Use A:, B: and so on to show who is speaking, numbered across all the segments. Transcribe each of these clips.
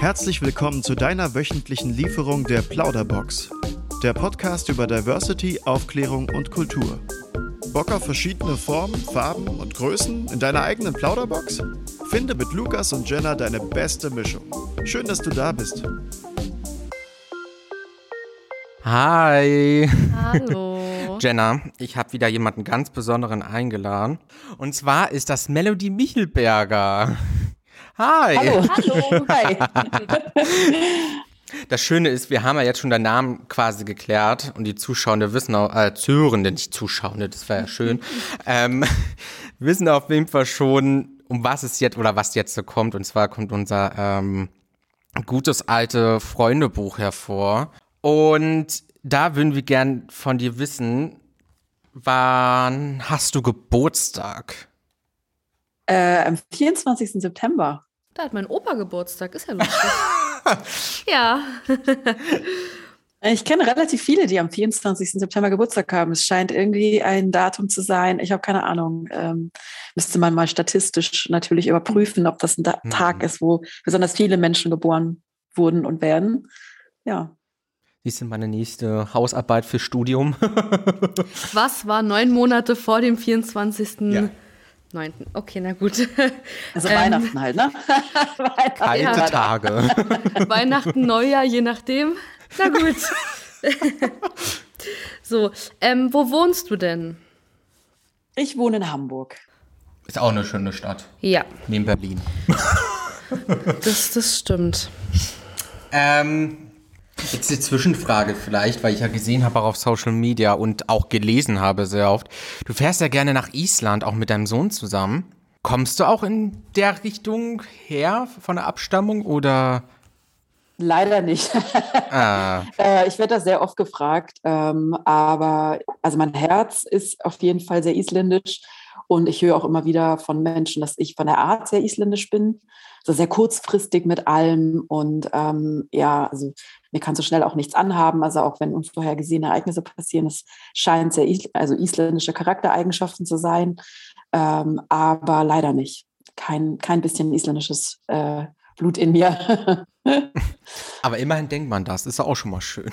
A: Herzlich willkommen zu deiner wöchentlichen Lieferung der Plauderbox. Der Podcast über Diversity, Aufklärung und Kultur. Bock auf verschiedene Formen, Farben und Größen in deiner eigenen Plauderbox? Finde mit Lukas und Jenna deine beste Mischung. Schön, dass du da bist.
B: Hi.
C: Hallo.
B: Jenna, ich habe wieder jemanden ganz Besonderen eingeladen. Und zwar ist das Melody Michelberger. Hi.
C: Hallo. Hallo. Hi.
B: Das Schöne ist, wir haben ja jetzt schon den Namen quasi geklärt und die Zuschauer wissen auch, äh, Zuhörende, nicht Zuschauende, das wäre ja schön, ähm, wissen auf jeden Fall schon, um was es jetzt oder was jetzt so kommt. Und zwar kommt unser ähm, gutes alte Freundebuch hervor. Und da würden wir gern von dir wissen, wann hast du Geburtstag?
D: Äh, am 24. September.
C: Da hat mein Opa Geburtstag, ist ja lustig. ja.
D: Ich kenne relativ viele, die am 24. September Geburtstag haben. Es scheint irgendwie ein Datum zu sein. Ich habe keine Ahnung. Ähm, müsste man mal statistisch natürlich überprüfen, ob das ein da mhm. Tag ist, wo besonders viele Menschen geboren wurden und werden. Ja.
B: Dies ist meine nächste Hausarbeit für Studium.
C: Was war neun Monate vor dem 24. Ja. 9. Okay, na gut.
D: Also ähm, Weihnachten halt, ne?
B: Kalte ja. Tage.
C: Weihnachten, Neujahr, je nachdem. Na gut. so, ähm, wo wohnst du denn?
D: Ich wohne in Hamburg.
B: Ist auch eine schöne Stadt.
C: Ja.
B: Neben Berlin.
C: das, das stimmt.
B: Ähm, Jetzt eine Zwischenfrage vielleicht, weil ich ja gesehen habe auch auf Social Media und auch gelesen habe sehr oft. Du fährst ja gerne nach Island, auch mit deinem Sohn zusammen. Kommst du auch in der Richtung her von der Abstammung oder?
D: Leider nicht. Ah. Äh, ich werde da sehr oft gefragt, ähm, aber also mein Herz ist auf jeden Fall sehr isländisch und ich höre auch immer wieder von Menschen, dass ich von der Art sehr isländisch bin, so sehr kurzfristig mit allem und ähm, ja, also mir kann so schnell auch nichts anhaben, also auch wenn unvorhergesehene Ereignisse passieren, es scheint sehr also isländische Charaktereigenschaften zu sein, ähm, aber leider nicht. Kein, kein bisschen isländisches äh, Blut in mir.
B: Aber immerhin denkt man das, ist auch schon mal schön.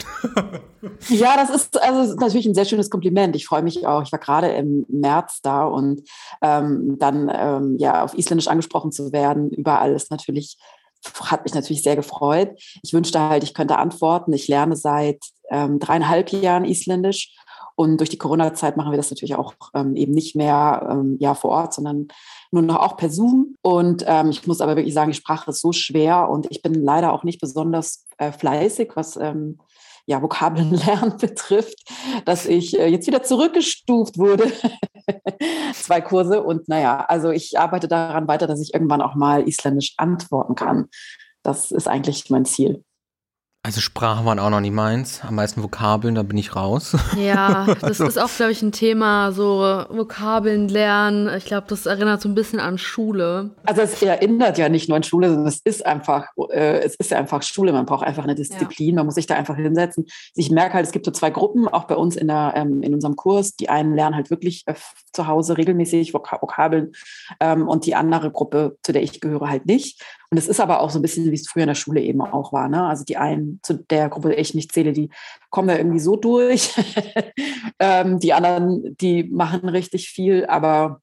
D: ja, das ist, also natürlich ein sehr schönes Kompliment. Ich freue mich auch. Ich war gerade im März da und ähm, dann ähm, ja auf Isländisch angesprochen zu werden, überall ist natürlich hat mich natürlich sehr gefreut. Ich wünschte halt, ich könnte antworten. Ich lerne seit ähm, dreieinhalb Jahren Isländisch und durch die Corona-Zeit machen wir das natürlich auch ähm, eben nicht mehr ähm, ja, vor Ort, sondern nur noch auch per Zoom. Und ähm, ich muss aber wirklich sagen, die Sprache ist so schwer und ich bin leider auch nicht besonders äh, fleißig, was ähm, ja, Vokabeln betrifft, dass ich äh, jetzt wieder zurückgestuft wurde. Zwei Kurse und naja, also ich arbeite daran weiter, dass ich irgendwann auch mal isländisch antworten kann. Das ist eigentlich mein Ziel.
B: Also Sprachen waren auch noch nie meins. Am meisten Vokabeln, da bin ich raus.
C: Ja, das also. ist auch, glaube ich, ein Thema, so Vokabeln lernen. Ich glaube, das erinnert so ein bisschen an Schule.
D: Also es erinnert ja nicht nur an Schule, sondern es ist einfach, äh, es ist ja einfach Schule. Man braucht einfach eine Disziplin, ja. man muss sich da einfach hinsetzen. Ich merke halt, es gibt so zwei Gruppen, auch bei uns in, der, ähm, in unserem Kurs. Die einen lernen halt wirklich äh, zu Hause regelmäßig Vok Vokabeln ähm, und die andere Gruppe, zu der ich gehöre, halt nicht. Und es ist aber auch so ein bisschen, wie es früher in der Schule eben auch war. Ne? Also die einen, zu der Gruppe ich nicht zähle, die kommen da irgendwie so durch. ähm, die anderen, die machen richtig viel, aber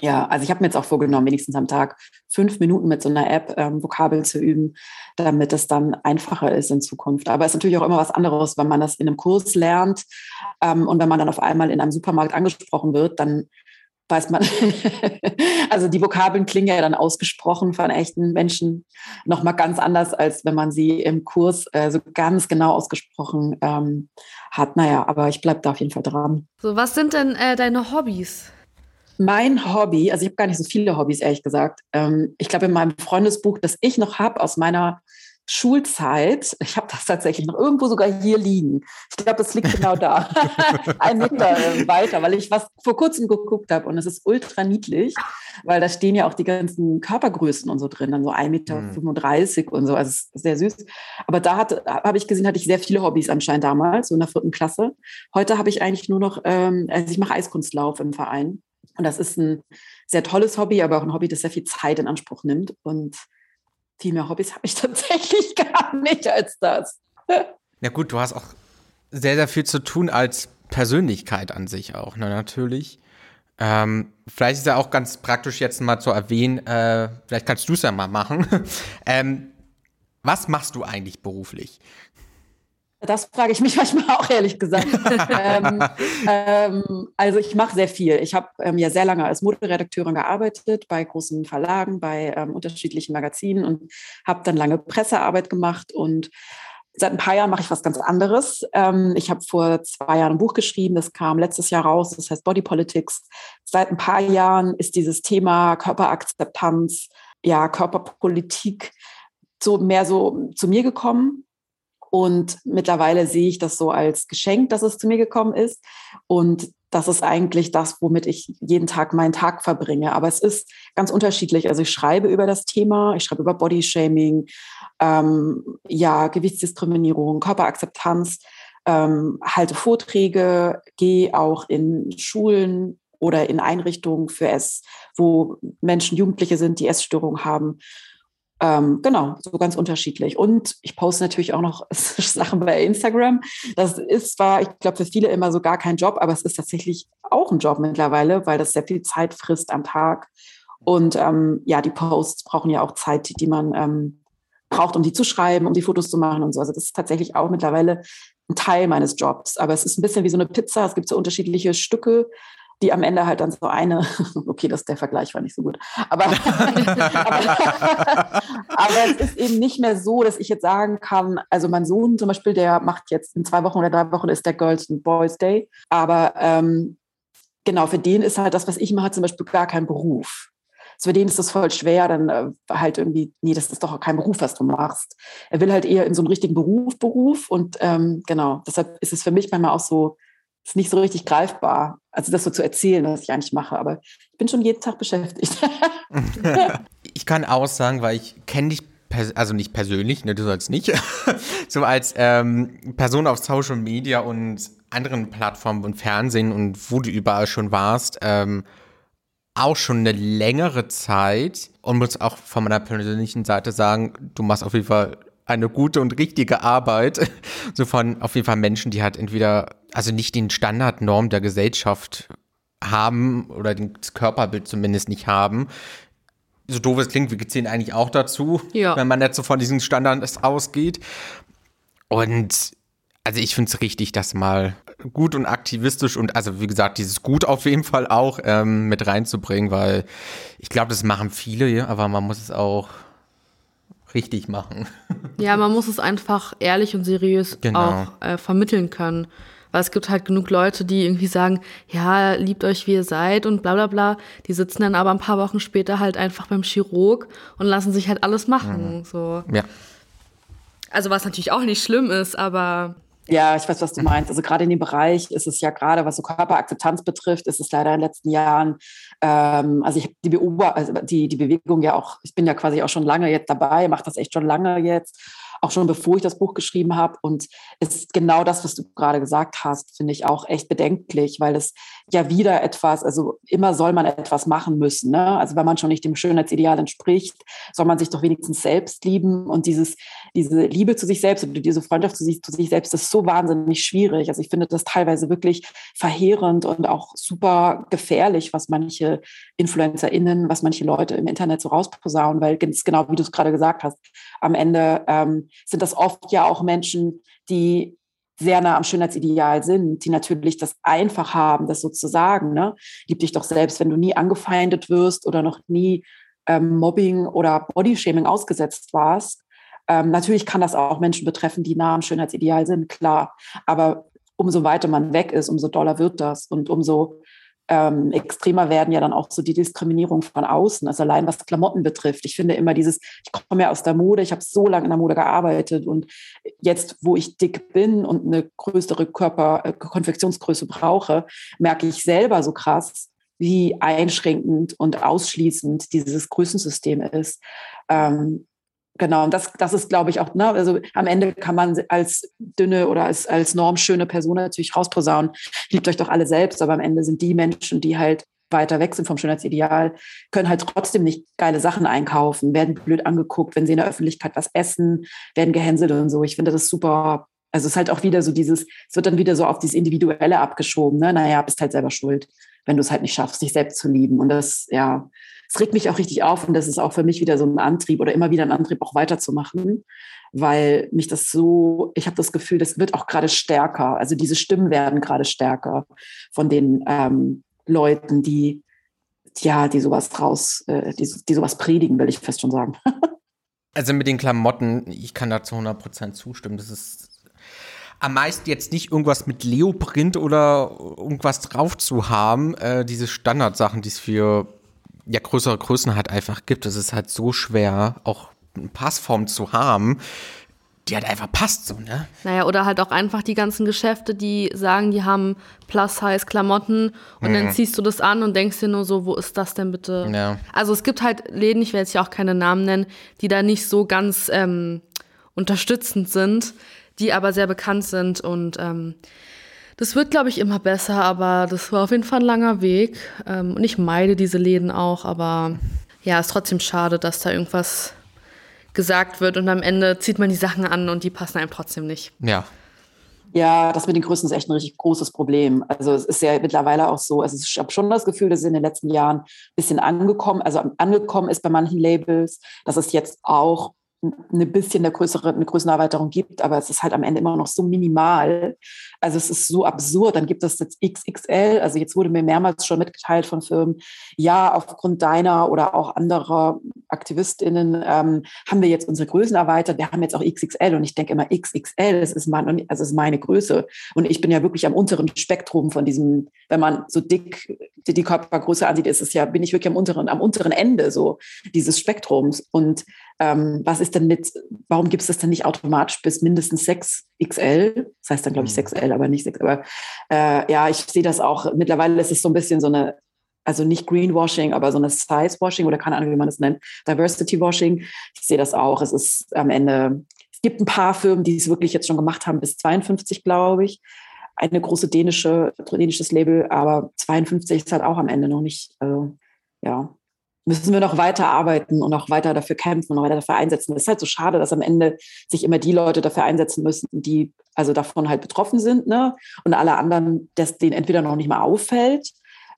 D: ja, also ich habe mir jetzt auch vorgenommen, wenigstens am Tag fünf Minuten mit so einer App ähm, Vokabeln zu üben, damit es dann einfacher ist in Zukunft. Aber es ist natürlich auch immer was anderes, wenn man das in einem Kurs lernt ähm, und wenn man dann auf einmal in einem Supermarkt angesprochen wird, dann weiß man, also die Vokabeln klingen ja dann ausgesprochen von echten Menschen nochmal ganz anders, als wenn man sie im Kurs äh, so ganz genau ausgesprochen ähm, hat. Naja, aber ich bleibe da auf jeden Fall dran.
C: So, was sind denn äh, deine Hobbys?
D: Mein Hobby, also ich habe gar nicht so viele Hobbys, ehrlich gesagt. Ähm, ich glaube, in meinem Freundesbuch, das ich noch habe aus meiner Schulzeit, ich habe das tatsächlich noch irgendwo sogar hier liegen. Ich glaube, das liegt genau da, ein Meter äh, weiter, weil ich was vor kurzem geguckt habe und es ist ultra niedlich, weil da stehen ja auch die ganzen Körpergrößen und so drin, dann so 1,35 Meter mhm. und so, also es ist sehr süß. Aber da habe ich gesehen, hatte ich sehr viele Hobbys anscheinend damals, so in der vierten Klasse. Heute habe ich eigentlich nur noch, ähm, also ich mache Eiskunstlauf im Verein und das ist ein sehr tolles Hobby, aber auch ein Hobby, das sehr viel Zeit in Anspruch nimmt und viel mehr Hobbys habe ich tatsächlich gar nicht als das.
B: Ja gut, du hast auch sehr, sehr viel zu tun als Persönlichkeit an sich auch, ne, natürlich. Ähm, vielleicht ist ja auch ganz praktisch jetzt mal zu erwähnen, äh, vielleicht kannst du es ja mal machen. ähm, was machst du eigentlich beruflich?
D: Das frage ich mich manchmal auch ehrlich gesagt. ähm, ähm, also ich mache sehr viel. Ich habe ähm, ja sehr lange als Moderedakteurin gearbeitet bei großen Verlagen, bei ähm, unterschiedlichen Magazinen und habe dann lange Pressearbeit gemacht und Seit ein paar Jahren mache ich was ganz anderes. Ähm, ich habe vor zwei Jahren ein Buch geschrieben, das kam letztes Jahr raus, das heißt Body Politics. Seit ein paar Jahren ist dieses Thema Körperakzeptanz, ja, Körperpolitik so mehr so zu mir gekommen. Und mittlerweile sehe ich das so als Geschenk, dass es zu mir gekommen ist. Und das ist eigentlich das, womit ich jeden Tag meinen Tag verbringe. Aber es ist ganz unterschiedlich. Also ich schreibe über das Thema, ich schreibe über Bodyshaming, ähm, ja, Gewichtsdiskriminierung, Körperakzeptanz, ähm, halte Vorträge, gehe auch in Schulen oder in Einrichtungen für es, wo Menschen, Jugendliche sind, die Essstörungen haben ähm, genau, so ganz unterschiedlich. Und ich poste natürlich auch noch Sachen bei Instagram. Das ist zwar, ich glaube, für viele immer so gar kein Job, aber es ist tatsächlich auch ein Job mittlerweile, weil das sehr viel Zeit frisst am Tag. Und ähm, ja, die Posts brauchen ja auch Zeit, die man ähm, braucht, um die zu schreiben, um die Fotos zu machen und so. Also das ist tatsächlich auch mittlerweile ein Teil meines Jobs. Aber es ist ein bisschen wie so eine Pizza. Es gibt so unterschiedliche Stücke die am Ende halt dann so eine, okay, das der Vergleich war nicht so gut, aber, aber, aber, es ist eben nicht mehr so, dass ich jetzt sagen kann, also mein Sohn zum Beispiel, der macht jetzt in zwei Wochen oder drei Wochen ist der Girls and Boys Day, aber ähm, genau, für den ist halt das, was ich mache, zum Beispiel gar kein Beruf. Also für den ist das voll schwer, dann äh, halt irgendwie, nee, das ist doch kein Beruf, was du machst. Er will halt eher in so einen richtigen Beruf, Beruf und ähm, genau, deshalb ist es für mich manchmal auch so, ist nicht so richtig greifbar. Also das so zu erzählen, was ich eigentlich mache. Aber ich bin schon jeden Tag beschäftigt.
B: ich kann aussagen, weil ich kenne dich also nicht persönlich, ne, du sollst nicht, so als ähm, Person auf Social Media und anderen Plattformen und Fernsehen und wo du überall schon warst, ähm, auch schon eine längere Zeit und muss auch von meiner persönlichen Seite sagen, du machst auf jeden Fall eine gute und richtige Arbeit. So von auf jeden Fall Menschen, die halt entweder, also nicht den Standardnorm der Gesellschaft haben oder das Körperbild zumindest nicht haben. So doof es klingt, wir zählen eigentlich auch dazu, ja. wenn man jetzt so von diesen Standards ausgeht. Und also ich finde es richtig, das mal gut und aktivistisch und also wie gesagt, dieses Gut auf jeden Fall auch ähm, mit reinzubringen, weil ich glaube, das machen viele, aber man muss es auch richtig machen.
C: Ja, man muss es einfach ehrlich und seriös genau. auch äh, vermitteln können. Weil es gibt halt genug Leute, die irgendwie sagen, ja, liebt euch wie ihr seid und bla bla bla. Die sitzen dann aber ein paar Wochen später halt einfach beim Chirurg und lassen sich halt alles machen. Mhm. So. Ja. Also was natürlich auch nicht schlimm ist, aber
D: ja, ich weiß, was du meinst. Also gerade in dem Bereich ist es ja gerade, was so Körperakzeptanz betrifft, ist es leider in den letzten Jahren, ähm, also ich habe die, Beober also die, die Bewegung ja auch, ich bin ja quasi auch schon lange jetzt dabei, mache das echt schon lange jetzt auch schon bevor ich das Buch geschrieben habe. Und es ist genau das, was du gerade gesagt hast, finde ich auch echt bedenklich, weil es ja wieder etwas, also immer soll man etwas machen müssen. Ne? Also wenn man schon nicht dem Schönheitsideal entspricht, soll man sich doch wenigstens selbst lieben. Und dieses, diese Liebe zu sich selbst oder diese Freundschaft zu sich, zu sich selbst ist so wahnsinnig schwierig. Also ich finde das teilweise wirklich verheerend und auch super gefährlich, was manche InfluencerInnen, was manche Leute im Internet so rausposaunen, weil ganz genau, wie du es gerade gesagt hast, am Ende ähm, sind das oft ja auch Menschen, die sehr nah am Schönheitsideal sind, die natürlich das einfach haben, das sozusagen. Ne? Lieb dich doch selbst, wenn du nie angefeindet wirst oder noch nie ähm, Mobbing oder Bodyshaming ausgesetzt warst. Ähm, natürlich kann das auch Menschen betreffen, die nah am Schönheitsideal sind, klar. Aber umso weiter man weg ist, umso doller wird das und umso ähm, extremer werden ja dann auch so die Diskriminierung von außen, also allein was Klamotten betrifft. Ich finde immer dieses, ich komme ja aus der Mode, ich habe so lange in der Mode gearbeitet und jetzt, wo ich dick bin und eine größere Körper, äh, Konfektionsgröße brauche, merke ich selber so krass, wie einschränkend und ausschließend dieses Größensystem ist. Ähm, Genau, und das, das ist, glaube ich, auch, ne, also am Ende kann man als dünne oder als, als normschöne Person natürlich rausposaunen, liebt euch doch alle selbst, aber am Ende sind die Menschen, die halt weiter weg sind vom Schönheitsideal, können halt trotzdem nicht geile Sachen einkaufen, werden blöd angeguckt, wenn sie in der Öffentlichkeit was essen, werden gehänselt und so. Ich finde das super. Also es ist halt auch wieder so dieses, es wird dann wieder so auf dieses Individuelle abgeschoben. Ne? Naja, bist halt selber schuld, wenn du es halt nicht schaffst, dich selbst zu lieben. Und das, ja, es regt mich auch richtig auf und das ist auch für mich wieder so ein Antrieb oder immer wieder ein Antrieb, auch weiterzumachen, weil mich das so, ich habe das Gefühl, das wird auch gerade stärker. Also diese Stimmen werden gerade stärker von den ähm, Leuten, die ja, die sowas draus, äh, die, die sowas predigen, will ich fest schon sagen.
B: also mit den Klamotten, ich kann da zu 100% zustimmen. Das ist am meisten jetzt nicht irgendwas mit Leoprint oder irgendwas drauf zu haben. Äh, diese Standardsachen, die es für ja, größere Größen halt einfach gibt. Es ist halt so schwer, auch eine Passform zu haben, die halt einfach passt so, ne?
C: Naja, oder halt auch einfach die ganzen Geschäfte, die sagen, die haben Plus-Size-Klamotten und mhm. dann ziehst du das an und denkst dir nur so, wo ist das denn bitte? Ja. Also es gibt halt Läden, ich werde jetzt ja auch keine Namen nennen, die da nicht so ganz ähm, unterstützend sind, die aber sehr bekannt sind und ähm, das wird, glaube ich, immer besser, aber das war auf jeden Fall ein langer Weg. Ähm, und ich meide diese Läden auch, aber ja, ist trotzdem schade, dass da irgendwas gesagt wird und am Ende zieht man die Sachen an und die passen einem trotzdem nicht.
B: Ja.
D: Ja, das mit den Größen ist echt ein richtig großes Problem. Also es ist ja mittlerweile auch so, also ich habe schon das Gefühl, dass es in den letzten Jahren ein bisschen angekommen, also angekommen ist bei manchen Labels, dass es jetzt auch eine bisschen eine größere eine Größenerweiterung gibt, aber es ist halt am Ende immer noch so minimal. Also es ist so absurd. Dann gibt es jetzt XXL. Also jetzt wurde mir mehrmals schon mitgeteilt von Firmen, ja, aufgrund deiner oder auch anderer AktivistInnen ähm, haben wir jetzt unsere Größen erweitert. Wir haben jetzt auch XXL und ich denke immer XXL, das ist, mein, also ist meine Größe. Und ich bin ja wirklich am unteren Spektrum von diesem, wenn man so dick die, die Körpergröße ansieht, ist es ja, bin ich wirklich am unteren, am unteren Ende so dieses Spektrums. Und ähm, was ist denn mit, warum gibt es das denn nicht automatisch bis mindestens 6XL? Das heißt dann, glaube ich, 6L, mhm. aber nicht 6. Aber äh, ja, ich sehe das auch. Mittlerweile ist es so ein bisschen so eine, also nicht Greenwashing, aber so eine Size-Washing oder keine Ahnung, wie man das nennt, Diversity-Washing. Ich sehe das auch. Es ist am Ende, es gibt ein paar Firmen, die es wirklich jetzt schon gemacht haben, bis 52, glaube ich. Eine große dänische, dänisches Label, aber 52 ist halt auch am Ende noch nicht, also ja, müssen wir noch weiter arbeiten und auch weiter dafür kämpfen und noch weiter dafür einsetzen. Es ist halt so schade, dass am Ende sich immer die Leute dafür einsetzen müssen, die also davon halt betroffen sind, ne? Und alle anderen, dass denen entweder noch nicht mal auffällt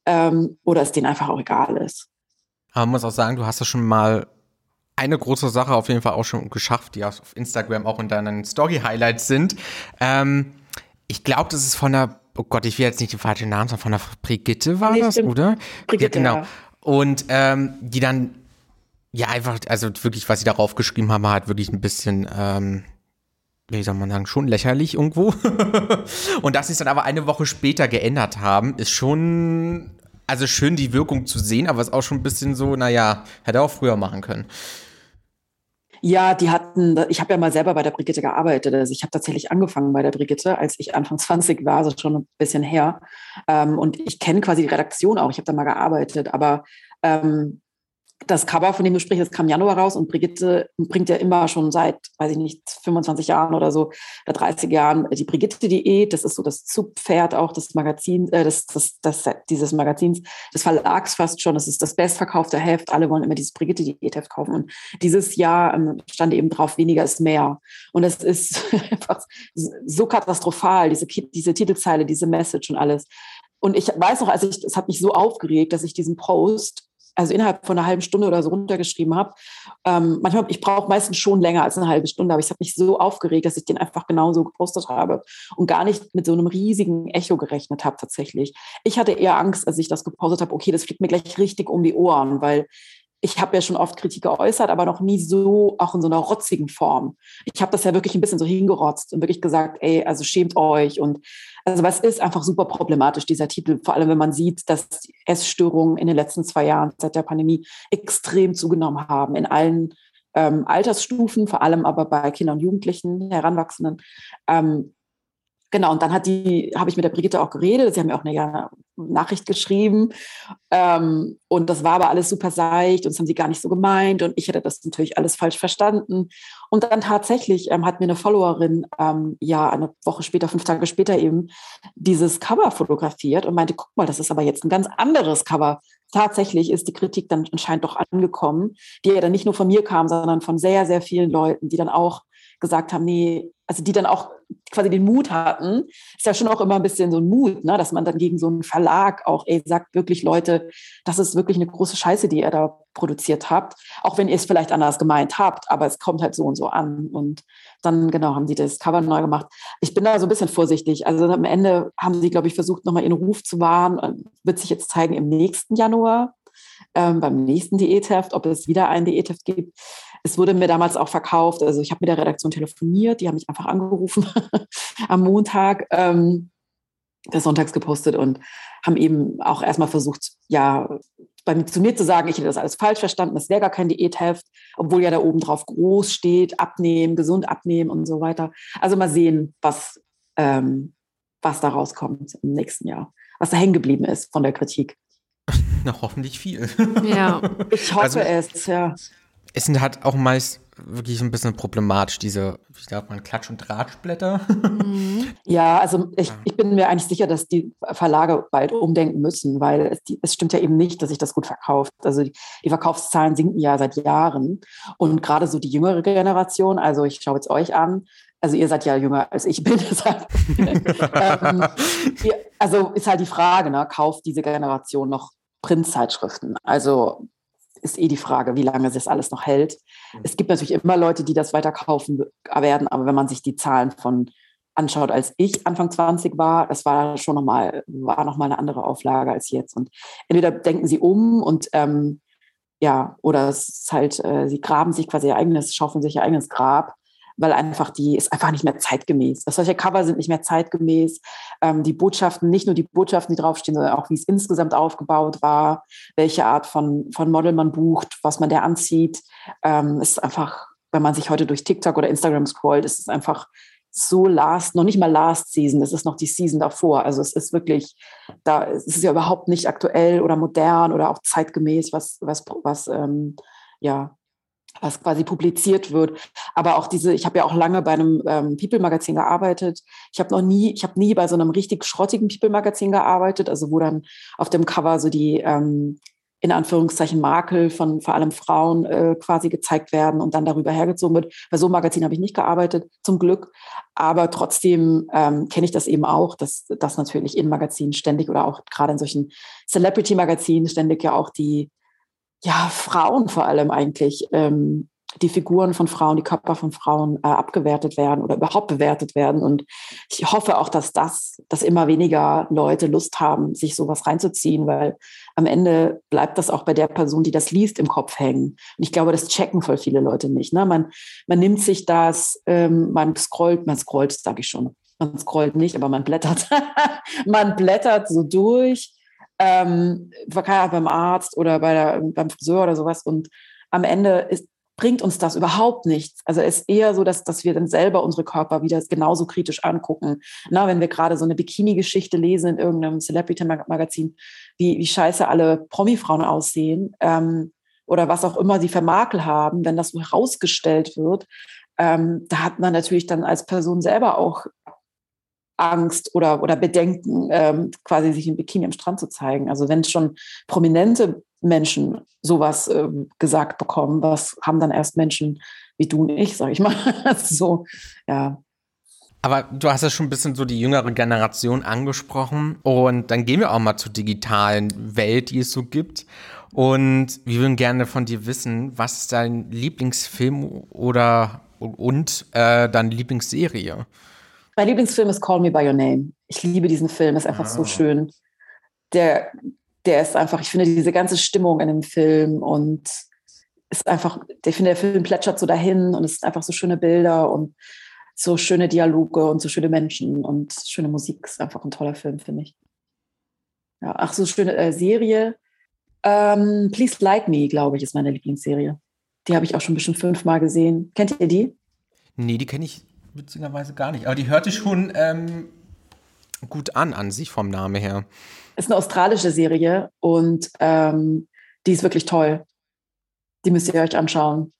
D: ähm, oder es denen einfach auch egal ist.
B: Aber man muss auch sagen, du hast ja schon mal eine große Sache auf jeden Fall auch schon geschafft, die auf Instagram auch in deinen Story-Highlights sind. Ähm, ich glaube, das ist von der, oh Gott, ich will jetzt nicht den falschen Namen sagen, von der Brigitte war nee, das, stimmt. oder? Brigitte, ja, genau. Ja. Und ähm, die dann, ja, einfach, also wirklich, was sie darauf geschrieben haben, hat wirklich ein bisschen, ähm, wie soll man sagen, schon lächerlich irgendwo. und dass sie es dann aber eine Woche später geändert haben, ist schon, also schön die Wirkung zu sehen, aber ist auch schon ein bisschen so, naja, hätte auch früher machen können.
D: Ja, die hatten, ich habe ja mal selber bei der Brigitte gearbeitet. Also ich habe tatsächlich angefangen bei der Brigitte, als ich Anfang 20 war, also schon ein bisschen her. Ähm, und ich kenne quasi die Redaktion auch, ich habe da mal gearbeitet, aber ähm, das Cover, von dem du sprichst, das kam Januar raus und Brigitte bringt ja immer schon seit, weiß ich nicht, 25 Jahren oder so, oder 30 Jahren die Brigitte-Diät. Das ist so das Zugpferd auch des Magazins, äh, des, des, des, dieses Magazins, des Verlags fast schon. Das ist das bestverkaufte Heft. Alle wollen immer dieses Brigitte-Diät-Heft kaufen. Und dieses Jahr ähm, stand eben drauf, weniger ist mehr. Und es ist einfach so katastrophal, diese, diese Titelzeile, diese Message und alles. Und ich weiß noch, als ich, es hat mich so aufgeregt, dass ich diesen Post also innerhalb von einer halben Stunde oder so runtergeschrieben habe. Ähm, manchmal, ich brauche meistens schon länger als eine halbe Stunde, aber ich habe mich so aufgeregt, dass ich den einfach genauso gepostet habe und gar nicht mit so einem riesigen Echo gerechnet habe tatsächlich. Ich hatte eher Angst, als ich das gepostet habe, okay, das fliegt mir gleich richtig um die Ohren, weil ich habe ja schon oft Kritik geäußert, aber noch nie so, auch in so einer rotzigen Form. Ich habe das ja wirklich ein bisschen so hingerotzt und wirklich gesagt, ey, also schämt euch. Und also was ist einfach super problematisch, dieser Titel, vor allem wenn man sieht, dass Essstörungen in den letzten zwei Jahren seit der Pandemie extrem zugenommen haben, in allen ähm, Altersstufen, vor allem aber bei Kindern und Jugendlichen, Heranwachsenden. Ähm, Genau, und dann hat die, habe ich mit der Brigitte auch geredet. Sie haben mir auch eine, Nachricht geschrieben. Ähm, und das war aber alles super seicht und das haben sie gar nicht so gemeint. Und ich hätte das natürlich alles falsch verstanden. Und dann tatsächlich ähm, hat mir eine Followerin ähm, ja eine Woche später, fünf Tage später eben dieses Cover fotografiert und meinte, guck mal, das ist aber jetzt ein ganz anderes Cover. Tatsächlich ist die Kritik dann anscheinend doch angekommen, die ja dann nicht nur von mir kam, sondern von sehr, sehr vielen Leuten, die dann auch gesagt haben, nee, also die dann auch quasi den Mut hatten, ist ja schon auch immer ein bisschen so ein Mut, ne, dass man dann gegen so einen Verlag auch, ey, sagt wirklich Leute, das ist wirklich eine große Scheiße, die ihr da produziert habt, auch wenn ihr es vielleicht anders gemeint habt, aber es kommt halt so und so an und dann, genau, haben sie das Cover neu gemacht. Ich bin da so ein bisschen vorsichtig, also am Ende haben sie, glaube ich, versucht, nochmal ihren Ruf zu wahren, wird sich jetzt zeigen im nächsten Januar, ähm, beim nächsten Diätheft, ob es wieder ein Diätheft gibt. Es wurde mir damals auch verkauft, also ich habe mit der Redaktion telefoniert, die haben mich einfach angerufen am Montag, ähm, das sonntags gepostet und haben eben auch erstmal versucht, ja, bei mir, zu mir zu sagen, ich hätte das alles falsch verstanden, das wäre gar kein Diätheft, obwohl ja da oben drauf groß steht, abnehmen, gesund abnehmen und so weiter. Also mal sehen, was, ähm, was da rauskommt im nächsten Jahr, was da hängen geblieben ist von der Kritik.
B: Na, hoffentlich viel.
D: Ja, ich hoffe also, es, ja
B: es sind halt auch meist wirklich ein bisschen problematisch, diese, wie sagt man, Klatsch- und Drahtblätter.
D: Mhm. Ja, also ich, ich, bin mir eigentlich sicher, dass die Verlage bald umdenken müssen, weil es, die, es stimmt ja eben nicht, dass sich das gut verkauft. Also die, die, Verkaufszahlen sinken ja seit Jahren. Und gerade so die jüngere Generation, also ich schaue jetzt euch an, also ihr seid ja jünger als ich bin, ähm, also ist halt die Frage, ne, kauft diese Generation noch Printzeitschriften? Also ist eh die Frage, wie lange das alles noch hält. Mhm. Es gibt natürlich immer Leute, die das weiter kaufen werden, aber wenn man sich die Zahlen von anschaut, als ich Anfang 20 war, das war schon nochmal, war noch mal eine andere Auflage als jetzt. Und entweder denken sie um und ähm, ja, oder es ist halt, äh, sie graben sich quasi ihr eigenes, schaufeln sich ihr eigenes Grab weil einfach die ist einfach nicht mehr zeitgemäß. Solche Cover sind nicht mehr zeitgemäß. Ähm, die Botschaften, nicht nur die Botschaften, die draufstehen, sondern auch, wie es insgesamt aufgebaut war, welche Art von, von Model man bucht, was man der anzieht. Ähm, ist einfach, wenn man sich heute durch TikTok oder Instagram scrollt, ist es einfach so last, noch nicht mal last season, es ist noch die Season davor. Also es ist wirklich, da es ist ja überhaupt nicht aktuell oder modern oder auch zeitgemäß, was, was, was ähm, ja, was quasi publiziert wird. Aber auch diese, ich habe ja auch lange bei einem ähm, People-Magazin gearbeitet. Ich habe noch nie, ich habe nie bei so einem richtig schrottigen People-Magazin gearbeitet, also wo dann auf dem Cover so die ähm, in Anführungszeichen Makel von vor allem Frauen äh, quasi gezeigt werden und dann darüber hergezogen wird. Bei so einem Magazin habe ich nicht gearbeitet, zum Glück. Aber trotzdem ähm, kenne ich das eben auch, dass, dass natürlich in Magazinen ständig oder auch gerade in solchen Celebrity-Magazinen ständig ja auch die ja, Frauen vor allem eigentlich, ähm, die Figuren von Frauen, die Körper von Frauen äh, abgewertet werden oder überhaupt bewertet werden. Und ich hoffe auch, dass das, dass immer weniger Leute Lust haben, sich sowas reinzuziehen, weil am Ende bleibt das auch bei der Person, die das liest, im Kopf hängen. Und ich glaube, das checken voll viele Leute nicht. Ne? Man, man nimmt sich das, ähm, man scrollt, man scrollt, sage ich schon. Man scrollt nicht, aber man blättert. man blättert so durch ähm, beim Arzt oder bei der, beim Friseur oder sowas. Und am Ende ist, bringt uns das überhaupt nichts. Also es ist eher so, dass, dass wir dann selber unsere Körper wieder genauso kritisch angucken. Na, wenn wir gerade so eine Bikini-Geschichte lesen in irgendeinem Celebrity-Magazin, wie, wie scheiße alle Promi-Frauen aussehen ähm, oder was auch immer sie für Makel haben, wenn das so herausgestellt wird, ähm, da hat man natürlich dann als Person selber auch Angst oder, oder Bedenken, ähm, quasi sich in Bikini am Strand zu zeigen. Also wenn schon prominente Menschen sowas äh, gesagt bekommen, was haben dann erst Menschen wie du und ich, sag ich mal. so, ja.
B: Aber du hast ja schon ein bisschen so die jüngere Generation angesprochen. Und dann gehen wir auch mal zur digitalen Welt, die es so gibt. Und wir würden gerne von dir wissen, was ist dein Lieblingsfilm oder und äh, deine Lieblingsserie?
D: Mein Lieblingsfilm ist Call Me By Your Name. Ich liebe diesen Film, ist einfach ah. so schön. Der, der ist einfach, ich finde diese ganze Stimmung in dem Film und ist einfach, ich finde, der Film plätschert so dahin und es sind einfach so schöne Bilder und so schöne Dialoge und so schöne Menschen und schöne Musik. Ist einfach ein toller Film, finde ich. Ja, ach, so schöne äh, Serie. Ähm, Please Like Me, glaube ich, ist meine Lieblingsserie. Die habe ich auch schon bestimmt fünfmal gesehen. Kennt ihr die?
B: Nee, die kenne ich witzigerweise gar nicht. Aber die hörte schon ähm, gut an, an sich vom Namen her.
D: Ist eine australische Serie und ähm, die ist wirklich toll. Die müsst ihr euch anschauen.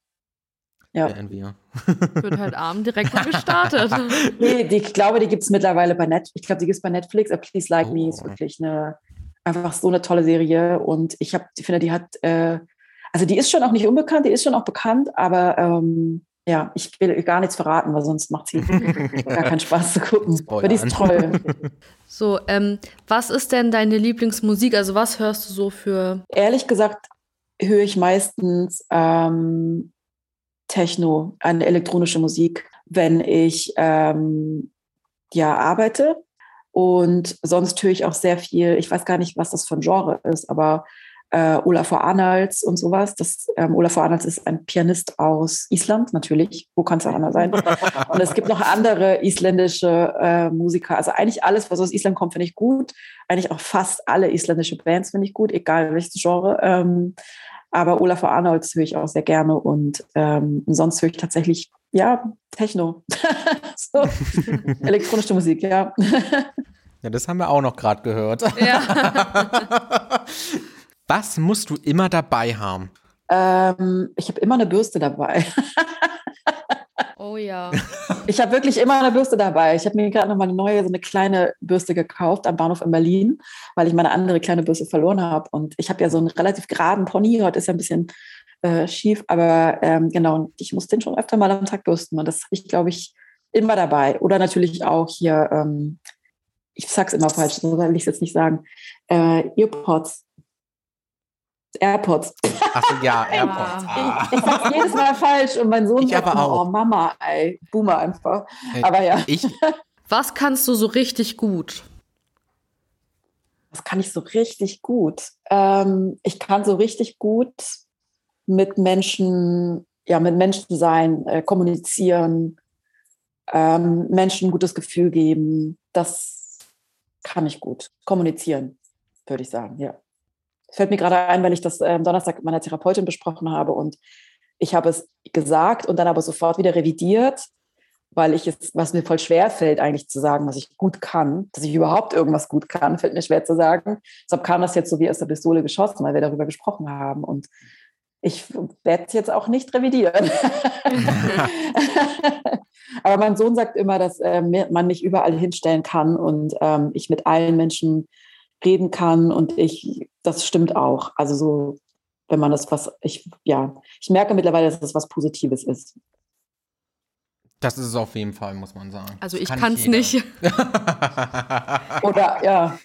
C: Ja. wir. Wird heute Abend direkt mal gestartet.
D: nee, die, ich glaube, die gibt es mittlerweile bei Netflix. Ich glaube, die gibt es bei Netflix. Aber Please Like oh. Me ist wirklich eine, einfach so eine tolle Serie. Und ich habe, ich finde, die hat, äh, also die ist schon auch nicht unbekannt, die ist schon auch bekannt, aber ähm, ja, ich will gar nichts verraten, weil sonst macht sie gar keinen Spaß zu gucken. Aber die ist toll.
C: So, ähm, was ist denn deine Lieblingsmusik? Also was hörst du so für?
D: Ehrlich gesagt höre ich meistens ähm, Techno, eine elektronische Musik, wenn ich ähm, ja arbeite. Und sonst höre ich auch sehr viel, ich weiß gar nicht, was das für ein Genre ist, aber äh, Olafur Arnalds und sowas. Das, ähm, Olafur Arnalds ist ein Pianist aus Island, natürlich. Wo kann es auch anders sein? und es gibt noch andere isländische äh, Musiker. Also eigentlich alles, was aus Island kommt, finde ich gut. Eigentlich auch fast alle isländische Bands finde ich gut, egal welches Genre. Ähm, aber Olafur Arnolds höre ich auch sehr gerne und ähm, sonst höre ich tatsächlich, ja, Techno. so, elektronische Musik, ja.
B: ja, das haben wir auch noch gerade gehört. Ja. Was musst du immer dabei haben?
D: Ähm, ich habe immer eine Bürste dabei.
C: Oh ja.
D: Ich habe wirklich immer eine Bürste dabei. Ich habe mir gerade noch mal eine neue, so eine kleine Bürste gekauft am Bahnhof in Berlin, weil ich meine andere kleine Bürste verloren habe. Und ich habe ja so einen relativ geraden Pony. Heute ist ja ein bisschen äh, schief, aber ähm, genau, ich muss den schon öfter mal am Tag bürsten. Und das habe ich, glaube ich, immer dabei. Oder natürlich auch hier, ähm, ich sag's immer falsch, so will ich es jetzt nicht sagen, äh, Earpods. AirPods.
B: Achso, ja, AirPods.
D: Ah. Ich, ich sag's jedes Mal falsch und mein Sohn
B: ich sagt immer,
D: oh Mama, ey, Boomer einfach. Aber ja.
C: Ich. Was kannst du so richtig gut?
D: Was kann ich so richtig gut? Ähm, ich kann so richtig gut mit Menschen, ja, mit Menschen sein, äh, kommunizieren, ähm, Menschen ein gutes Gefühl geben. Das kann ich gut. Kommunizieren, würde ich sagen, ja fällt mir gerade ein, weil ich das äh, Donnerstag mit meiner Therapeutin besprochen habe und ich habe es gesagt und dann aber sofort wieder revidiert, weil ich es, was mir voll schwer fällt, eigentlich zu sagen, was ich gut kann, dass ich überhaupt irgendwas gut kann, fällt mir schwer zu sagen. Deshalb kam das jetzt so wie aus der Pistole geschossen, weil wir darüber gesprochen haben. Und ich werde es jetzt auch nicht revidieren. Aber mein Sohn sagt immer, dass äh, man mich überall hinstellen kann und ähm, ich mit allen Menschen reden kann und ich, das stimmt auch. Also so, wenn man das was, ich, ja, ich merke mittlerweile, dass es das was Positives ist.
B: Das ist es auf jeden Fall, muss man sagen.
C: Also ich kann es nicht.
D: Oder ja.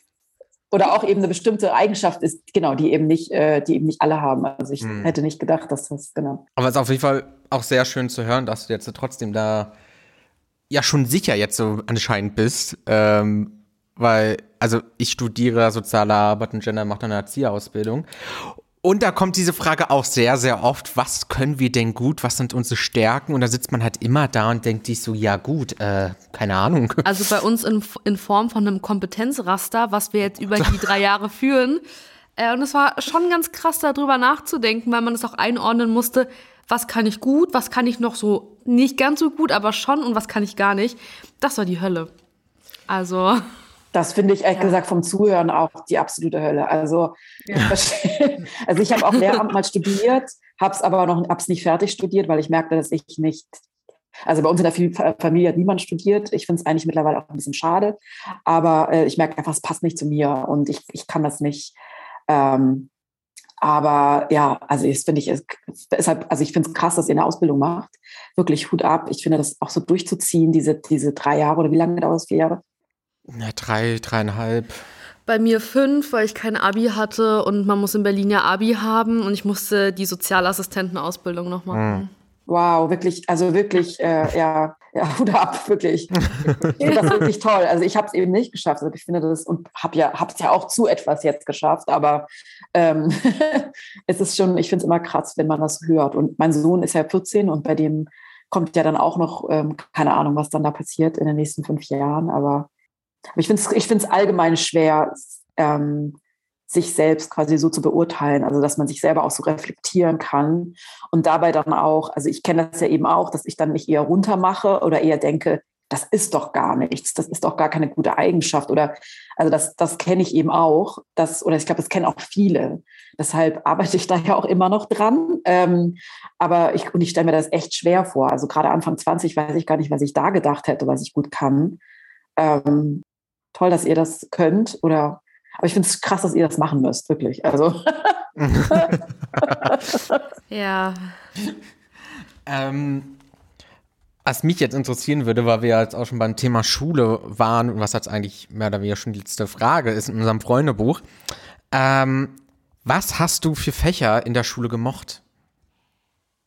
D: Oder auch eben eine bestimmte Eigenschaft ist, genau, die eben nicht, äh, die eben nicht alle haben. Also ich hm. hätte nicht gedacht, dass das, genau.
B: Aber es ist auf jeden Fall auch sehr schön zu hören, dass du jetzt trotzdem da ja schon sicher jetzt so anscheinend bist. Ähm, weil, also ich studiere soziale Arbeit und Gender macht eine Erzieherausbildung. Und da kommt diese Frage auch sehr, sehr oft, was können wir denn gut, was sind unsere Stärken? Und da sitzt man halt immer da und denkt sich so, ja gut, äh, keine Ahnung.
C: Also bei uns in, in Form von einem Kompetenzraster, was wir jetzt über die drei Jahre führen. Äh, und es war schon ganz krass, darüber nachzudenken, weil man es auch einordnen musste, was kann ich gut, was kann ich noch so nicht ganz so gut, aber schon und was kann ich gar nicht. Das war die Hölle. Also.
D: Das finde ich ehrlich ja. gesagt vom Zuhören auch die absolute Hölle. Also, ja. also ich habe auch Lehramt mal studiert, habe es aber noch hab's nicht fertig studiert, weil ich merkte, dass ich nicht. Also bei uns in der Familie hat niemand studiert. Ich finde es eigentlich mittlerweile auch ein bisschen schade. Aber äh, ich merke einfach, es passt nicht zu mir und ich, ich kann das nicht. Ähm, aber ja, also das finde ich, deshalb, also ich finde es krass, dass ihr eine Ausbildung macht. Wirklich Hut ab. Ich finde das auch so durchzuziehen, diese, diese drei Jahre oder wie lange dauert es? Vier Jahre?
B: Ja, drei, dreieinhalb.
C: Bei mir fünf, weil ich kein Abi hatte und man muss in Berlin ja Abi haben und ich musste die Sozialassistentenausbildung noch machen. Mhm.
D: Wow, wirklich, also wirklich, äh, ja, ja, Hut ab, wirklich. Ich finde das wirklich toll. Also ich habe es eben nicht geschafft. Also ich finde das und habe ja, habe es ja auch zu etwas jetzt geschafft, aber ähm, es ist schon, ich finde es immer krass, wenn man das hört. Und mein Sohn ist ja 14 und bei dem kommt ja dann auch noch, ähm, keine Ahnung, was dann da passiert in den nächsten fünf Jahren, aber aber ich finde es ich allgemein schwer, ähm, sich selbst quasi so zu beurteilen, also dass man sich selber auch so reflektieren kann und dabei dann auch, also ich kenne das ja eben auch, dass ich dann nicht eher runter mache oder eher denke, das ist doch gar nichts, das ist doch gar keine gute Eigenschaft oder also das, das kenne ich eben auch, das, oder ich glaube, das kennen auch viele. Deshalb arbeite ich da ja auch immer noch dran. Ähm, aber ich, ich stelle mir das echt schwer vor. Also gerade Anfang 20 weiß ich gar nicht, was ich da gedacht hätte, was ich gut kann. Ähm, toll, dass ihr das könnt. Oder aber ich finde es krass, dass ihr das machen müsst, wirklich. Also.
C: ja.
B: Ähm, was mich jetzt interessieren würde, weil wir ja jetzt auch schon beim Thema Schule waren und was jetzt eigentlich mehr oder weniger schon die letzte Frage ist in unserem Freundebuch. Ähm, was hast du für Fächer in der Schule gemocht?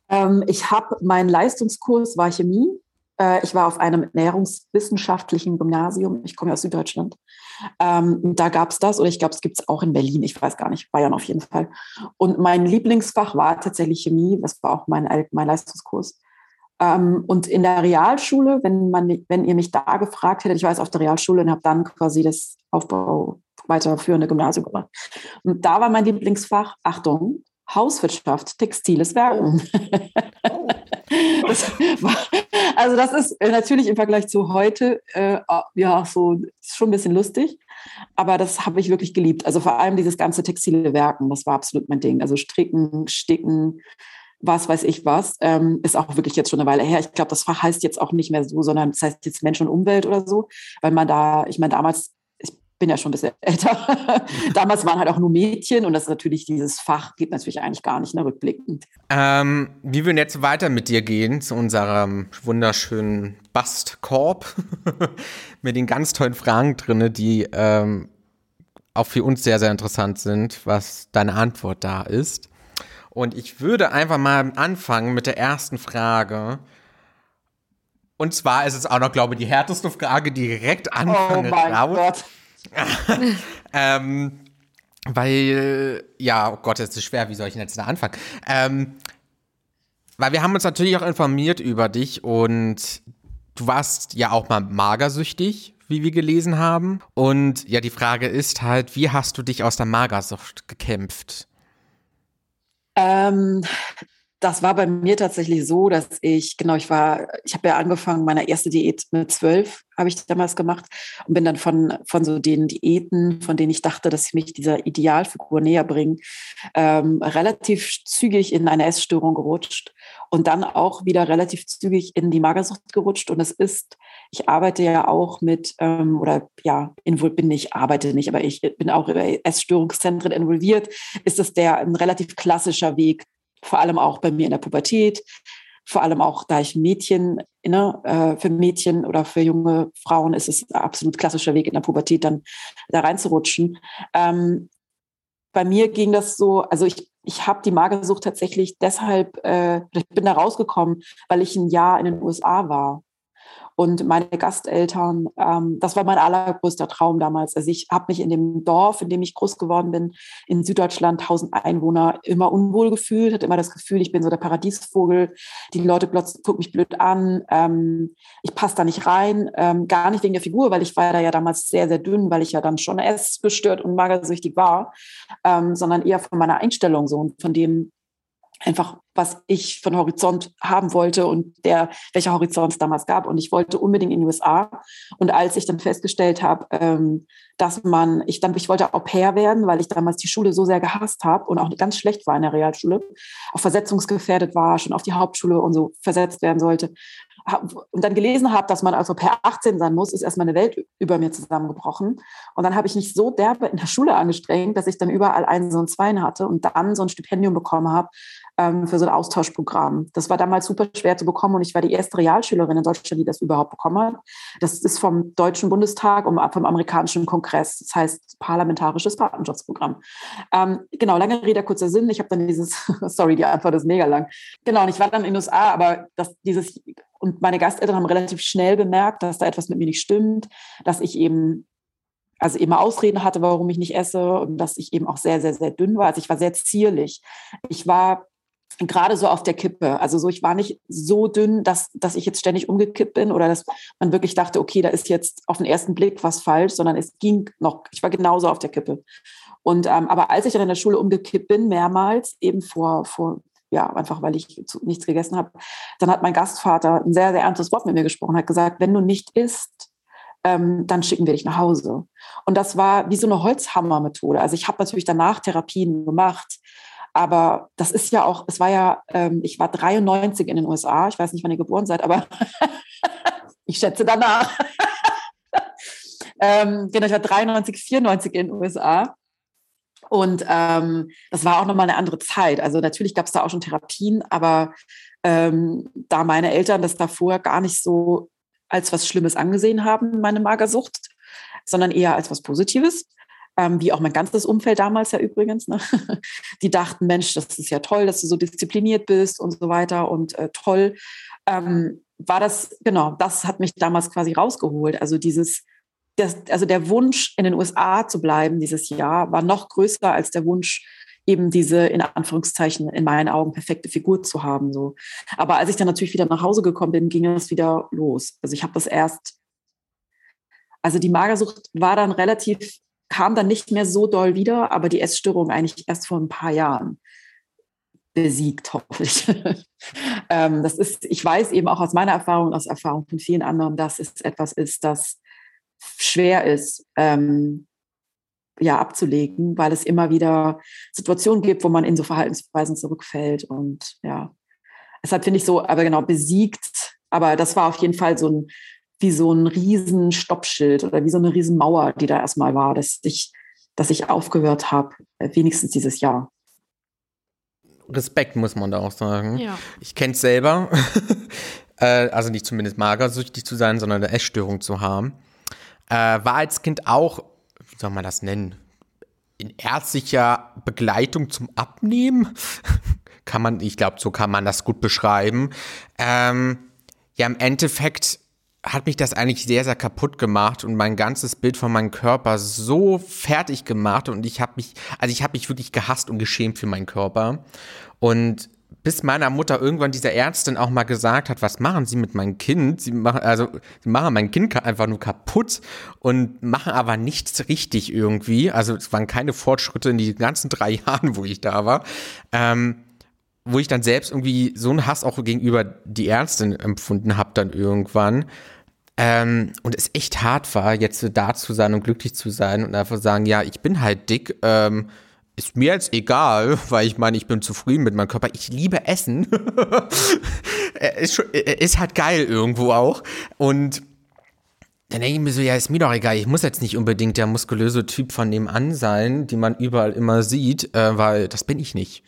D: Ähm, ich habe meinen Leistungskurs war Chemie. Äh, ich war auf einem ernährungswissenschaftlichen Gymnasium. Ich komme ja aus Süddeutschland. Ähm, da gab es das, oder ich glaube, es gibt es auch in Berlin. Ich weiß gar nicht, Bayern auf jeden Fall. Und mein Lieblingsfach war tatsächlich Chemie. Das war auch mein, mein Leistungskurs. Ähm, und in der Realschule, wenn, man, wenn ihr mich da gefragt hättet, ich war jetzt auf der Realschule und habe dann quasi das Aufbau weiterführende Gymnasium gemacht. Und da war mein Lieblingsfach, Achtung, Hauswirtschaft, textiles Werken. das war, also das ist natürlich im Vergleich zu heute, äh, ja, so schon ein bisschen lustig, aber das habe ich wirklich geliebt. Also vor allem dieses ganze textile Werken, das war absolut mein Ding. Also Stricken, Sticken, was weiß ich was, ähm, ist auch wirklich jetzt schon eine Weile her. Ich glaube, das Fach heißt jetzt auch nicht mehr so, sondern das heißt jetzt Mensch und Umwelt oder so, weil man da, ich meine, damals, bin ja schon ein bisschen älter, damals waren halt auch nur Mädchen und das ist natürlich, dieses Fach geht natürlich eigentlich gar nicht, ne, rückblickend.
B: Ähm, wie würden jetzt weiter mit dir gehen zu unserem wunderschönen Bastkorb mit den ganz tollen Fragen drin, die ähm, auch für uns sehr, sehr interessant sind, was deine Antwort da ist. Und ich würde einfach mal anfangen mit der ersten Frage. Und zwar ist es auch noch, glaube ich, die härteste Frage direkt anfangen. Oh mein raus. Gott. ähm, weil, ja, oh Gott, es ist schwer, wie soll ich denn jetzt da anfangen? Ähm, weil wir haben uns natürlich auch informiert über dich und du warst ja auch mal magersüchtig, wie wir gelesen haben. Und ja, die Frage ist halt, wie hast du dich aus der Magersucht gekämpft?
D: Ähm, das war bei mir tatsächlich so, dass ich, genau, ich war, ich habe ja angefangen, meine erste Diät mit zwölf, habe ich damals gemacht und bin dann von, von so den Diäten, von denen ich dachte, dass sie mich dieser Idealfigur näher bringen, ähm, relativ zügig in eine Essstörung gerutscht und dann auch wieder relativ zügig in die Magersucht gerutscht. Und es ist, ich arbeite ja auch mit, ähm, oder ja, bin ich, arbeite nicht, aber ich bin auch über Essstörungszentren involviert, ist es der ein relativ klassischer Weg, vor allem auch bei mir in der Pubertät, vor allem auch, da ich Mädchen, ne, äh, für Mädchen oder für junge Frauen ist es absolut klassischer Weg in der Pubertät, dann da reinzurutschen. Ähm, bei mir ging das so, also ich, ich habe die Magersucht tatsächlich deshalb, äh, ich bin da rausgekommen, weil ich ein Jahr in den USA war und meine Gasteltern, ähm, das war mein allergrößter Traum damals. Also ich habe mich in dem Dorf, in dem ich groß geworden bin, in Süddeutschland, 1000 Einwohner, immer unwohl gefühlt, hatte immer das Gefühl, ich bin so der Paradiesvogel. Die Leute gucken mich blöd an. Ähm, ich passe da nicht rein. Ähm, gar nicht wegen der Figur, weil ich war da ja damals sehr, sehr dünn, weil ich ja dann schon essgestört und magersüchtig war, ähm, sondern eher von meiner Einstellung so und von dem, einfach, was ich von Horizont haben wollte und der, welcher Horizont es damals gab. Und ich wollte unbedingt in die USA. Und als ich dann festgestellt habe, ähm, dass man, ich dann, ich wollte Au pair werden, weil ich damals die Schule so sehr gehasst habe und auch ganz schlecht war in der Realschule, auch versetzungsgefährdet war, schon auf die Hauptschule und so versetzt werden sollte. Und dann gelesen habe, dass man also per 18 sein muss, ist erstmal eine Welt über mir zusammengebrochen. Und dann habe ich mich so derbe in der Schule angestrengt, dass ich dann überall einen so ein Zweien hatte und dann so ein Stipendium bekommen habe, ähm, für so ein Austauschprogramm. Das war damals super schwer zu bekommen und ich war die erste Realschülerin in Deutschland, die das überhaupt bekommen hat. Das ist vom Deutschen Bundestag und vom amerikanischen Kongress. Das heißt parlamentarisches Patenschaftsprogramm. Ähm, genau, lange Rede, kurzer Sinn. Ich habe dann dieses, sorry, die Antwort ist mega lang. Genau, und ich war dann in den USA, aber das, dieses, und meine Gasteltern haben relativ schnell bemerkt, dass da etwas mit mir nicht stimmt, dass ich eben also immer Ausreden hatte, warum ich nicht esse und dass ich eben auch sehr, sehr, sehr dünn war. Also ich war sehr zierlich. Ich war gerade so auf der Kippe. Also so, ich war nicht so dünn, dass, dass ich jetzt ständig umgekippt bin oder dass man wirklich dachte, okay, da ist jetzt auf den ersten Blick was falsch, sondern es ging noch, ich war genauso auf der Kippe. Und ähm, aber als ich dann in der Schule umgekippt bin, mehrmals, eben vor, vor ja, einfach weil ich zu, nichts gegessen habe. Dann hat mein Gastvater ein sehr, sehr ernstes Wort mit mir gesprochen, hat gesagt, wenn du nicht isst, ähm, dann schicken wir dich nach Hause. Und das war wie so eine Holzhammer-Methode. Also ich habe natürlich danach Therapien gemacht, aber das ist ja auch, es war ja, ähm, ich war 93 in den USA, ich weiß nicht, wann ihr geboren seid, aber ich schätze danach. ähm, genau, ich war 93, 94 in den USA. Und ähm, das war auch nochmal eine andere Zeit. Also natürlich gab es da auch schon Therapien, aber ähm, da meine Eltern das davor gar nicht so als was Schlimmes angesehen haben, meine Magersucht, sondern eher als was Positives, ähm, wie auch mein ganzes Umfeld damals ja übrigens. Ne? Die dachten, Mensch, das ist ja toll, dass du so diszipliniert bist und so weiter und äh, toll. Ähm, war das, genau, das hat mich damals quasi rausgeholt. Also dieses, das, also der Wunsch, in den USA zu bleiben dieses Jahr, war noch größer als der Wunsch, eben diese in Anführungszeichen in meinen Augen perfekte Figur zu haben. So. Aber als ich dann natürlich wieder nach Hause gekommen bin, ging es wieder los. Also ich habe das erst, also die Magersucht war dann relativ, kam dann nicht mehr so doll wieder, aber die Essstörung eigentlich erst vor ein paar Jahren besiegt, hoffentlich. ähm, das ist, ich weiß eben auch aus meiner Erfahrung, aus Erfahrung von vielen anderen, dass es etwas ist, das schwer ist, ähm, ja, abzulegen, weil es immer wieder Situationen gibt, wo man in so Verhaltensweisen zurückfällt. Und ja, deshalb finde ich so, aber genau, besiegt. Aber das war auf jeden Fall so ein, wie so ein riesen Stoppschild oder wie so eine riesen Mauer, die da erstmal war, dass ich, dass ich aufgehört habe, äh, wenigstens dieses Jahr.
B: Respekt, muss man da auch sagen.
C: Ja.
B: Ich kenne es selber. Äh, also nicht zumindest magersüchtig zu sein, sondern eine Essstörung zu haben. Äh, war als Kind auch, wie soll man das nennen, in ärztlicher Begleitung zum Abnehmen. kann man, ich glaube, so kann man das gut beschreiben. Ähm, ja, im Endeffekt hat mich das eigentlich sehr, sehr kaputt gemacht und mein ganzes Bild von meinem Körper so fertig gemacht und ich habe mich, also ich habe mich wirklich gehasst und geschämt für meinen Körper. Und bis meiner Mutter irgendwann dieser Ärztin auch mal gesagt hat, was machen Sie mit meinem Kind? Sie machen, also, sie machen mein Kind einfach nur kaputt und machen aber nichts richtig irgendwie. Also, es waren keine Fortschritte in den ganzen drei Jahren, wo ich da war. Ähm, wo ich dann selbst irgendwie so einen Hass auch gegenüber die Ärztin empfunden habe dann irgendwann. Ähm, und es echt hart war, jetzt da zu sein und glücklich zu sein und einfach sagen, ja, ich bin halt dick, ähm, ist mir jetzt egal, weil ich meine, ich bin zufrieden mit meinem Körper. Ich liebe Essen. ist, schon, ist halt geil irgendwo auch. Und dann denke ich mir so, ja, ist mir doch egal. Ich muss jetzt nicht unbedingt der muskulöse Typ von nebenan sein, die man überall immer sieht, äh, weil das bin ich nicht.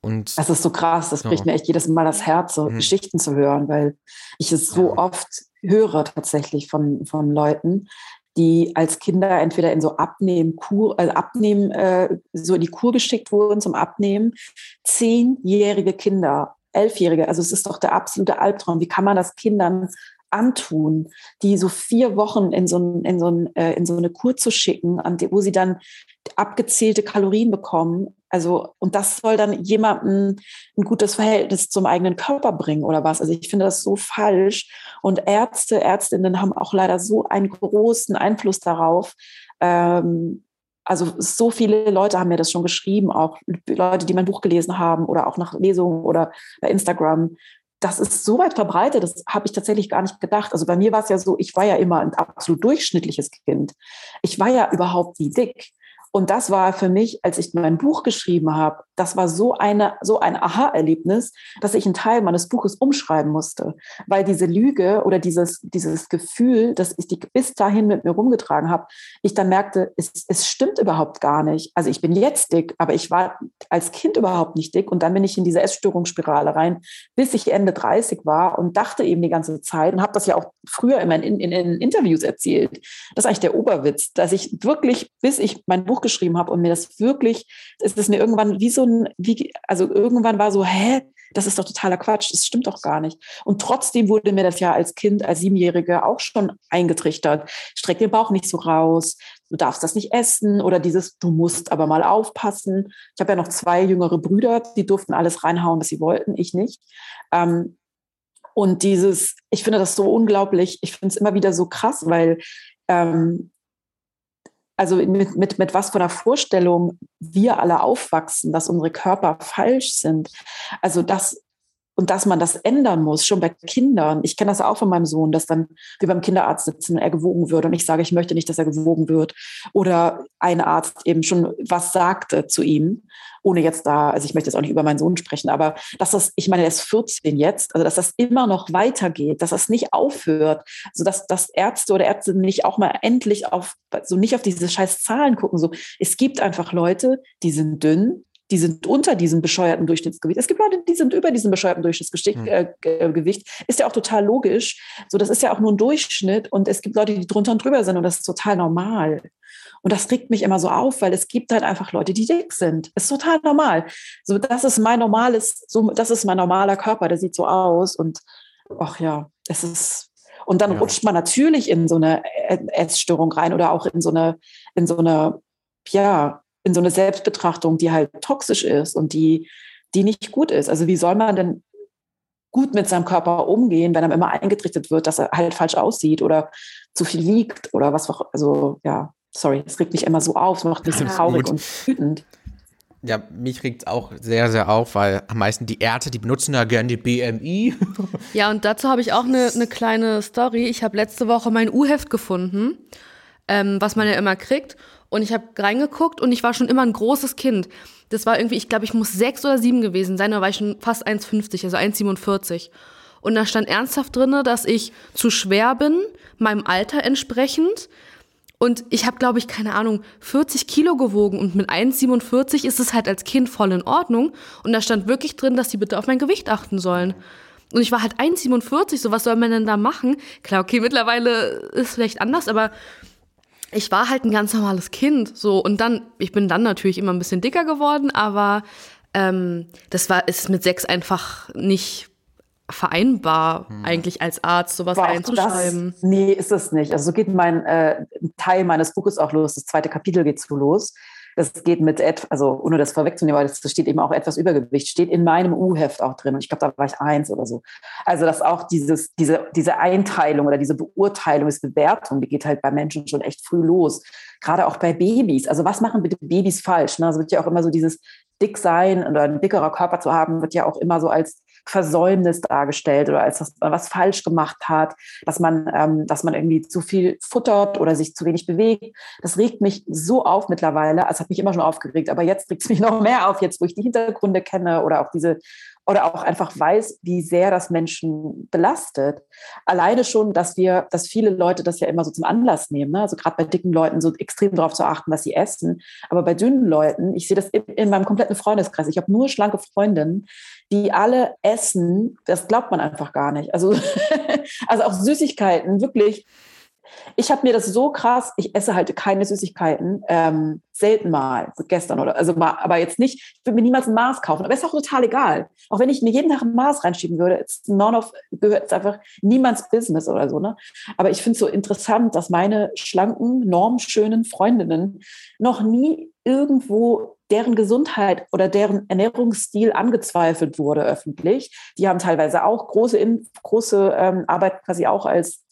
D: Und das ist so krass, das bricht ja. mir echt jedes Mal das Herz, so mhm. Geschichten zu hören, weil ich es so oft höre tatsächlich von, von Leuten, die als Kinder entweder in so Abnehmen-Kur, also Abnehmen, äh, so in die Kur geschickt wurden zum Abnehmen. Zehnjährige Kinder, elfjährige, also es ist doch der absolute Albtraum. Wie kann man das Kindern antun, die so vier Wochen in so, in so, äh, in so eine Kur zu schicken, wo sie dann abgezählte Kalorien bekommen. Also, und das soll dann jemandem ein gutes Verhältnis zum eigenen Körper bringen oder was? Also, ich finde das so falsch. Und Ärzte, Ärztinnen haben auch leider so einen großen Einfluss darauf. Ähm, also so viele Leute haben mir das schon geschrieben, auch Leute, die mein Buch gelesen haben oder auch nach Lesungen oder bei Instagram, das ist so weit verbreitet, das habe ich tatsächlich gar nicht gedacht. Also bei mir war es ja so, ich war ja immer ein absolut durchschnittliches Kind. Ich war ja überhaupt nie dick. Und das war für mich, als ich mein Buch geschrieben habe, das war so eine, so ein Aha-Erlebnis, dass ich einen Teil meines Buches umschreiben musste, weil diese Lüge oder dieses, dieses Gefühl, das ich die bis dahin mit mir rumgetragen habe, ich dann merkte, es, es stimmt überhaupt gar nicht. Also ich bin jetzt dick, aber ich war als Kind überhaupt nicht dick und dann bin ich in diese Essstörungsspirale rein, bis ich Ende 30 war und dachte eben die ganze Zeit und habe das ja auch früher immer in, in, in Interviews erzählt. Das ist eigentlich der Oberwitz, dass ich wirklich, bis ich mein Buch geschrieben habe und mir das wirklich, ist es mir irgendwann wie so ein, wie, also irgendwann war so, hä, das ist doch totaler Quatsch, das stimmt doch gar nicht. Und trotzdem wurde mir das ja als Kind, als Siebenjährige auch schon eingetrichtert. Streck den Bauch nicht so raus, du darfst das nicht essen oder dieses, du musst aber mal aufpassen. Ich habe ja noch zwei jüngere Brüder, die durften alles reinhauen, was sie wollten, ich nicht. Ähm, und dieses, ich finde das so unglaublich, ich finde es immer wieder so krass, weil ähm, also mit, mit, mit was von der Vorstellung wir alle aufwachsen, dass unsere Körper falsch sind. Also das, und dass man das ändern muss, schon bei Kindern. Ich kenne das auch von meinem Sohn, dass dann wir beim Kinderarzt sitzen und er gewogen wird und ich sage, ich möchte nicht, dass er gewogen wird. Oder ein Arzt eben schon was sagte zu ihm, ohne jetzt da, also ich möchte jetzt auch nicht über meinen Sohn sprechen, aber dass das, ich meine, er ist 14 jetzt, also dass das immer noch weitergeht, dass das nicht aufhört, so dass, dass Ärzte oder Ärzte nicht auch mal endlich auf, so nicht auf diese scheiß Zahlen gucken, so. Es gibt einfach Leute, die sind dünn, die sind unter diesem bescheuerten Durchschnittsgewicht. Es gibt Leute, die sind über diesem bescheuerten Durchschnittsgewicht. Hm. Äh, ist ja auch total logisch. So, das ist ja auch nur ein Durchschnitt. Und es gibt Leute, die drunter und drüber sind. Und das ist total normal. Und das regt mich immer so auf, weil es gibt halt einfach Leute, die dick sind. Das ist total normal. So, das ist mein normales, so, das ist mein normaler Körper, der sieht so aus. Und ach ja, es ist. Und dann ja. rutscht man natürlich in so eine Essstörung rein oder auch in so eine, in so eine, ja, in so eine Selbstbetrachtung, die halt toxisch ist und die, die nicht gut ist. Also wie soll man denn gut mit seinem Körper umgehen, wenn einem immer eingetrichtert wird, dass er halt falsch aussieht oder zu viel wiegt oder was auch, also ja, sorry, es regt mich immer so auf, es macht mich so traurig gut. und wütend.
B: Ja, mich regt es auch sehr, sehr auf, weil am meisten die Ärzte, die benutzen da gerne die BMI.
C: Ja, und dazu habe ich auch eine, eine kleine Story. Ich habe letzte Woche mein U-Heft gefunden, ähm, was man ja immer kriegt. Und ich habe reingeguckt und ich war schon immer ein großes Kind. Das war irgendwie, ich glaube, ich muss sechs oder sieben gewesen sein, da war ich schon fast 1,50, also 1,47. Und da stand ernsthaft drinne, dass ich zu schwer bin, meinem Alter entsprechend. Und ich habe, glaube ich, keine Ahnung, 40 Kilo gewogen und mit 1,47 ist es halt als Kind voll in Ordnung. Und da stand wirklich drin, dass die bitte auf mein Gewicht achten sollen. Und ich war halt 1,47, so was soll man denn da machen? Klar, okay, mittlerweile ist es vielleicht anders, aber ich war halt ein ganz normales Kind, so und dann, ich bin dann natürlich immer ein bisschen dicker geworden, aber ähm, das war ist mit sechs einfach nicht vereinbar hm. eigentlich als Arzt sowas war reinzuschreiben.
D: Das, nee, ist es nicht. Also so geht mein äh, Teil meines Buches auch los. Das zweite Kapitel geht so los. Das geht mit, also ohne das vorwegzunehmen, weil das steht eben auch etwas Übergewicht, steht in meinem U-Heft auch drin. Und ich glaube, da war ich eins oder so. Also, dass auch dieses, diese, diese Einteilung oder diese Beurteilung, diese Bewertung, die geht halt bei Menschen schon echt früh los. Gerade auch bei Babys. Also, was machen bitte Babys falsch? Ne? Also wird ja auch immer so dieses dick sein oder ein dickerer Körper zu haben, wird ja auch immer so als Versäumnis dargestellt oder als dass man was falsch gemacht hat, dass man, ähm, dass man irgendwie zu viel futtert oder sich zu wenig bewegt. Das regt mich so auf mittlerweile. Es hat mich immer schon aufgeregt, aber jetzt regt es mich noch mehr auf, jetzt wo ich die Hintergründe kenne oder auch diese oder auch einfach weiß, wie sehr das Menschen belastet. Alleine schon, dass wir, dass viele Leute das ja immer so zum Anlass nehmen. Ne? Also gerade bei dicken Leuten so extrem darauf zu achten, was sie essen. Aber bei dünnen Leuten, ich sehe das in, in meinem kompletten Freundeskreis. Ich habe nur schlanke Freundinnen, die alle essen. Das glaubt man einfach gar nicht. Also, also auch Süßigkeiten, wirklich ich habe mir das so krass, ich esse halt keine Süßigkeiten, ähm, selten mal, gestern oder, also mal, aber jetzt nicht, ich würde mir niemals ein Maß kaufen, aber ist auch total egal. Auch wenn ich mir jeden Tag ein Maß reinschieben würde, it's none of, gehört einfach niemands Business oder so, ne? Aber ich finde es so interessant, dass meine schlanken, normschönen Freundinnen noch nie irgendwo deren Gesundheit oder deren Ernährungsstil angezweifelt wurde öffentlich. Die haben teilweise auch große, große ähm, Arbeit quasi auch als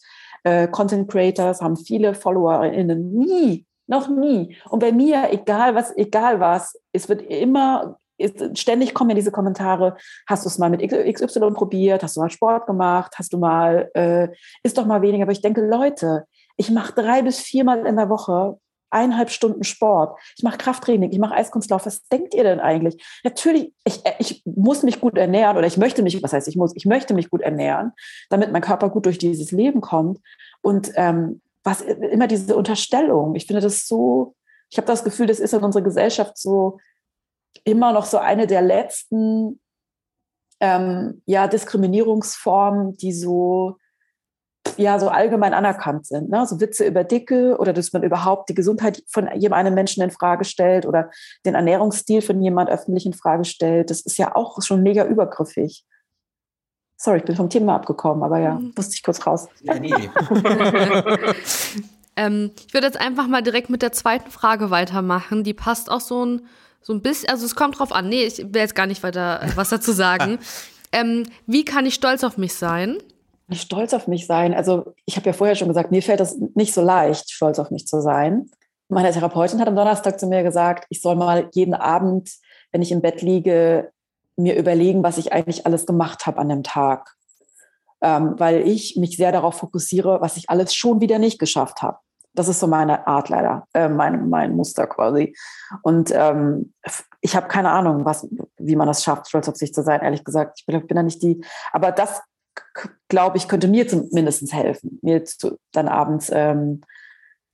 D: äh, Content Creators, haben viele FollowerInnen. Nie, noch nie. Und bei mir, egal was, egal was, es wird immer, ist, ständig kommen ja diese Kommentare, hast du es mal mit XY probiert, hast du mal Sport gemacht, hast du mal, äh, ist doch mal weniger. Aber ich denke, Leute, ich mache drei bis viermal in der Woche eineinhalb Stunden Sport, ich mache Krafttraining, ich mache Eiskunstlauf. Was denkt ihr denn eigentlich? Natürlich, ich, ich muss mich gut ernähren oder ich möchte mich, was heißt ich muss, ich möchte mich gut ernähren, damit mein Körper gut durch dieses Leben kommt. Und ähm, was immer diese Unterstellung, ich finde das so, ich habe das Gefühl, das ist in unserer Gesellschaft so immer noch so eine der letzten ähm, ja, Diskriminierungsformen, die so ja so allgemein anerkannt sind. Ne? So Witze über Dicke oder dass man überhaupt die Gesundheit von jedem Menschen in Frage stellt oder den Ernährungsstil von jemand öffentlich in Frage stellt. Das ist ja auch schon mega übergriffig. Sorry, ich bin vom Thema abgekommen, aber ja, mhm. musste ich kurz raus. Ja, nee.
C: ähm, ich würde jetzt einfach mal direkt mit der zweiten Frage weitermachen. Die passt auch so ein, so ein bisschen, also es kommt drauf an. Nee, ich will jetzt gar nicht weiter was dazu sagen. ähm, wie kann ich stolz auf mich sein?
D: Stolz auf mich sein. Also ich habe ja vorher schon gesagt, mir fällt das nicht so leicht, stolz auf mich zu sein. Meine Therapeutin hat am Donnerstag zu mir gesagt, ich soll mal jeden Abend, wenn ich im Bett liege, mir überlegen, was ich eigentlich alles gemacht habe an dem Tag. Ähm, weil ich mich sehr darauf fokussiere, was ich alles schon wieder nicht geschafft habe. Das ist so meine Art leider, äh, mein, mein Muster quasi. Und ähm, ich habe keine Ahnung, was, wie man das schafft, stolz auf sich zu sein, ehrlich gesagt. Ich bin, bin da nicht die, aber das, glaube ich, könnte mir zumindest helfen, mir zu, dann abends ähm,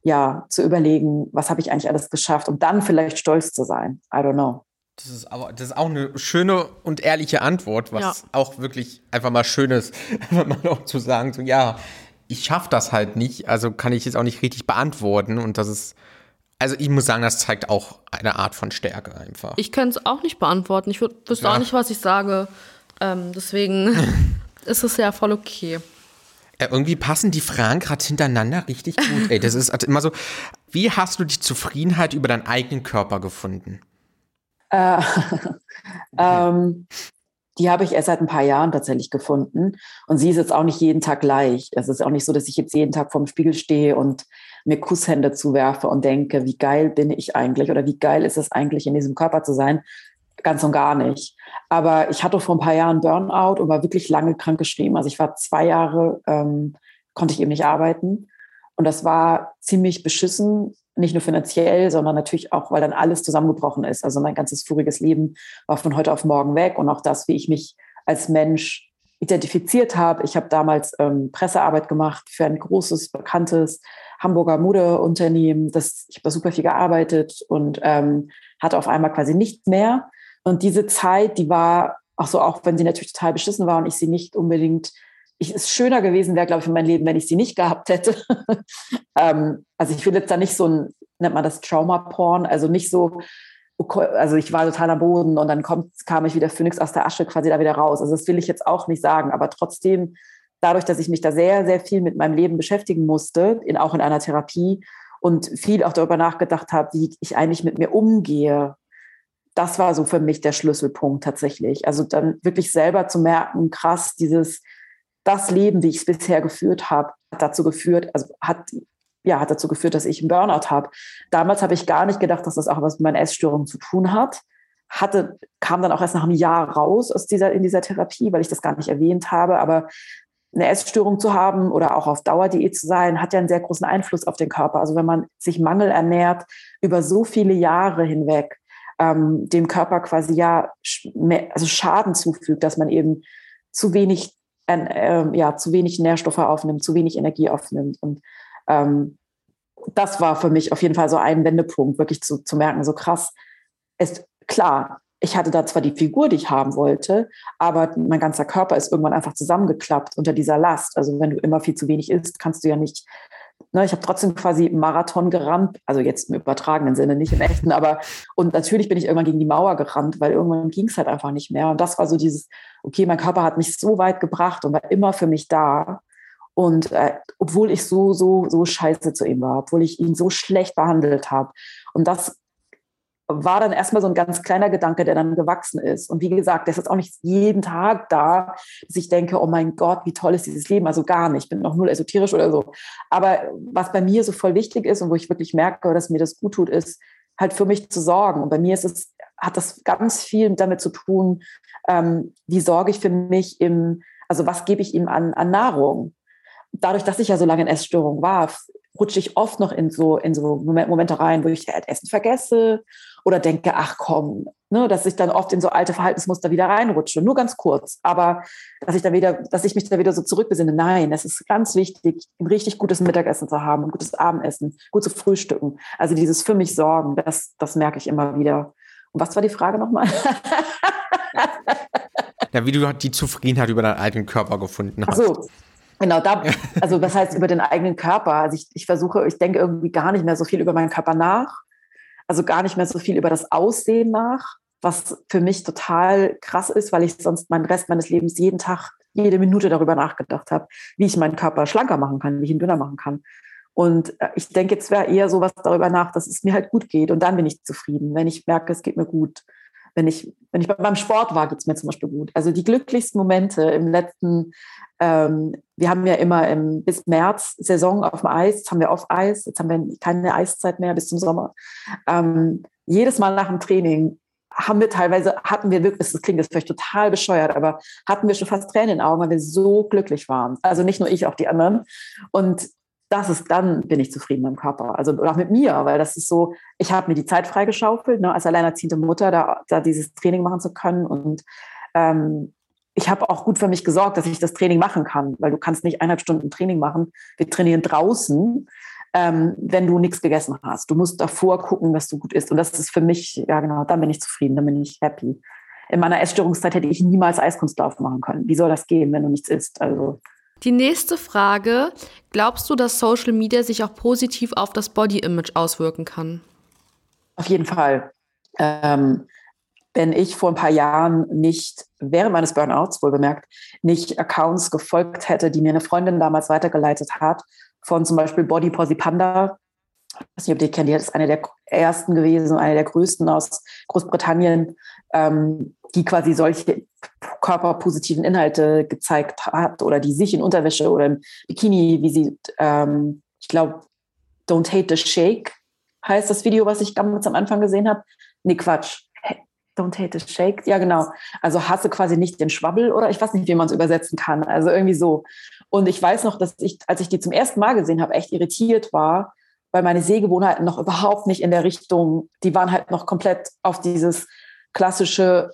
D: ja, zu überlegen, was habe ich eigentlich alles geschafft und dann vielleicht stolz zu sein. I don't know.
B: Das ist aber das ist auch eine schöne und ehrliche Antwort, was ja. auch wirklich einfach mal schön ist, wenn man auch zu sagen, so ja, ich schaffe das halt nicht, also kann ich es auch nicht richtig beantworten und das ist, also ich muss sagen, das zeigt auch eine Art von Stärke einfach.
C: Ich könnte es auch nicht beantworten, ich wüsste ja. auch nicht, was ich sage, ähm, deswegen ist es ja voll okay.
B: Ja, irgendwie passen die Fragen gerade hintereinander richtig gut. Ey, das ist also immer so. Wie hast du die Zufriedenheit über deinen eigenen Körper gefunden?
D: Äh, ähm, die habe ich erst seit ein paar Jahren tatsächlich gefunden. Und sie ist jetzt auch nicht jeden Tag gleich. Es ist auch nicht so, dass ich jetzt jeden Tag vorm Spiegel stehe und mir Kusshände zuwerfe und denke, wie geil bin ich eigentlich oder wie geil ist es eigentlich, in diesem Körper zu sein. Ganz und gar nicht. Aber ich hatte vor ein paar Jahren Burnout und war wirklich lange krank geschrieben. Also ich war zwei Jahre, ähm, konnte ich eben nicht arbeiten. Und das war ziemlich beschissen, nicht nur finanziell, sondern natürlich auch, weil dann alles zusammengebrochen ist. Also mein ganzes voriges Leben war von heute auf morgen weg und auch das, wie ich mich als Mensch identifiziert habe. Ich habe damals ähm, Pressearbeit gemacht für ein großes, bekanntes Hamburger Modeunternehmen. Ich habe da super viel gearbeitet und ähm, hatte auf einmal quasi nichts mehr. Und diese Zeit, die war auch so, auch wenn sie natürlich total beschissen war und ich sie nicht unbedingt ich, es schöner gewesen wäre, glaube ich, für mein Leben, wenn ich sie nicht gehabt hätte. ähm, also ich will jetzt da nicht so ein, nennt man das Trauma-Porn, also nicht so, also ich war total am Boden und dann kommt, kam ich wieder Phoenix aus der Asche quasi da wieder raus. Also das will ich jetzt auch nicht sagen, aber trotzdem, dadurch, dass ich mich da sehr, sehr viel mit meinem Leben beschäftigen musste, in, auch in einer Therapie und viel auch darüber nachgedacht habe, wie ich eigentlich mit mir umgehe, das war so für mich der Schlüsselpunkt tatsächlich. Also dann wirklich selber zu merken, krass, dieses, das Leben, wie ich es bisher geführt habe, hat dazu geführt, also hat ja, hat dazu geführt, dass ich einen Burnout habe. Damals habe ich gar nicht gedacht, dass das auch was mit meiner Essstörung zu tun hat. Hatte, kam dann auch erst nach einem Jahr raus aus dieser, in dieser Therapie, weil ich das gar nicht erwähnt habe. Aber eine Essstörung zu haben oder auch auf Dauerdiät zu sein, hat ja einen sehr großen Einfluss auf den Körper. Also wenn man sich Mangel ernährt über so viele Jahre hinweg, ähm, dem Körper quasi ja also Schaden zufügt, dass man eben zu wenig äh, ja, zu wenig Nährstoffe aufnimmt, zu wenig Energie aufnimmt. Und ähm, das war für mich auf jeden Fall so ein Wendepunkt, wirklich zu, zu merken, so krass, ist klar, ich hatte da zwar die Figur, die ich haben wollte, aber mein ganzer Körper ist irgendwann einfach zusammengeklappt unter dieser Last. Also wenn du immer viel zu wenig isst, kannst du ja nicht Ne, ich habe trotzdem quasi Marathon gerannt, also jetzt im übertragenen Sinne, nicht im echten, aber und natürlich bin ich irgendwann gegen die Mauer gerannt, weil irgendwann ging es halt einfach nicht mehr. Und das war so dieses, okay, mein Körper hat mich so weit gebracht und war immer für mich da. Und äh, obwohl ich so, so, so scheiße zu ihm war, obwohl ich ihn so schlecht behandelt habe. Und das war dann erstmal so ein ganz kleiner Gedanke, der dann gewachsen ist. Und wie gesagt, der ist auch nicht jeden Tag da, dass ich denke, oh mein Gott, wie toll ist dieses Leben. Also gar nicht. Ich bin noch null esoterisch oder so. Aber was bei mir so voll wichtig ist und wo ich wirklich merke, dass mir das gut tut, ist halt für mich zu sorgen. Und bei mir ist es, hat das ganz viel damit zu tun, ähm, wie sorge ich für mich im, also was gebe ich ihm an, an Nahrung? Dadurch, dass ich ja so lange in Essstörung war, rutsche ich oft noch in so, in so Momente rein, wo ich halt Essen vergesse oder denke, ach komm, ne, dass ich dann oft in so alte Verhaltensmuster wieder reinrutsche, nur ganz kurz, aber dass ich da wieder, dass ich mich da wieder so zurückbesinne. Nein, es ist ganz wichtig, ein richtig gutes Mittagessen zu haben, ein gutes Abendessen, gut zu frühstücken. Also dieses für mich sorgen, das, das merke ich immer wieder. Und was war die Frage nochmal?
B: ja, wie du die Zufriedenheit über deinen eigenen Körper gefunden hast.
D: Ach so. Genau, da, also was heißt über den eigenen Körper? Also ich, ich versuche, ich denke irgendwie gar nicht mehr so viel über meinen Körper nach, also gar nicht mehr so viel über das Aussehen nach, was für mich total krass ist, weil ich sonst meinen Rest meines Lebens jeden Tag, jede Minute darüber nachgedacht habe, wie ich meinen Körper schlanker machen kann, wie ich ihn dünner machen kann. Und äh, ich denke jetzt wäre eher sowas darüber nach, dass es mir halt gut geht und dann bin ich zufrieden, wenn ich merke, es geht mir gut. Wenn ich, wenn ich beim Sport war, geht es mir zum Beispiel gut. Also die glücklichsten Momente im letzten, ähm, wir haben ja immer im, bis März Saison auf dem Eis, jetzt haben wir auf Eis, jetzt haben wir keine Eiszeit mehr bis zum Sommer. Ähm, jedes Mal nach dem Training haben wir teilweise, hatten wir wirklich, das klingt jetzt vielleicht total bescheuert, aber hatten wir schon fast Tränen in den Augen, weil wir so glücklich waren. Also nicht nur ich, auch die anderen. Und das ist, dann bin ich zufrieden mit dem Körper. Also auch mit mir, weil das ist so, ich habe mir die Zeit freigeschaufelt, ne, als alleinerziehende Mutter, da, da dieses Training machen zu können. Und ähm, ich habe auch gut für mich gesorgt, dass ich das Training machen kann, weil du kannst nicht eineinhalb Stunden Training machen. Wir trainieren draußen ähm, wenn du nichts gegessen hast. Du musst davor gucken, dass du gut isst. Und das ist für mich, ja genau, dann bin ich zufrieden, dann bin ich happy. In meiner Essstörungszeit hätte ich niemals Eiskunstlauf machen können. Wie soll das gehen, wenn du nichts isst? Also
C: die nächste Frage: Glaubst du, dass Social Media sich auch positiv auf das Body Image auswirken kann?
D: Auf jeden Fall. Ähm, wenn ich vor ein paar Jahren nicht, während meines Burnouts wohl bemerkt, nicht Accounts gefolgt hätte, die mir eine Freundin damals weitergeleitet hat von zum Beispiel Body Posi Panda. Ich weiß nicht, ob ihr die kennt, die ist eine der ersten gewesen, eine der größten aus Großbritannien, ähm, die quasi solche körperpositiven Inhalte gezeigt hat oder die sich in Unterwäsche oder im Bikini, wie sie, ähm, ich glaube, Don't Hate the Shake heißt das Video, was ich ganz am Anfang gesehen habe. Nee, Quatsch. Don't hate the shake. Ja, genau. Also hasse quasi nicht den Schwabbel oder ich weiß nicht, wie man es übersetzen kann. Also irgendwie so. Und ich weiß noch, dass ich, als ich die zum ersten Mal gesehen habe, echt irritiert war, weil meine Sehgewohnheiten noch überhaupt nicht in der Richtung, die waren halt noch komplett auf dieses klassische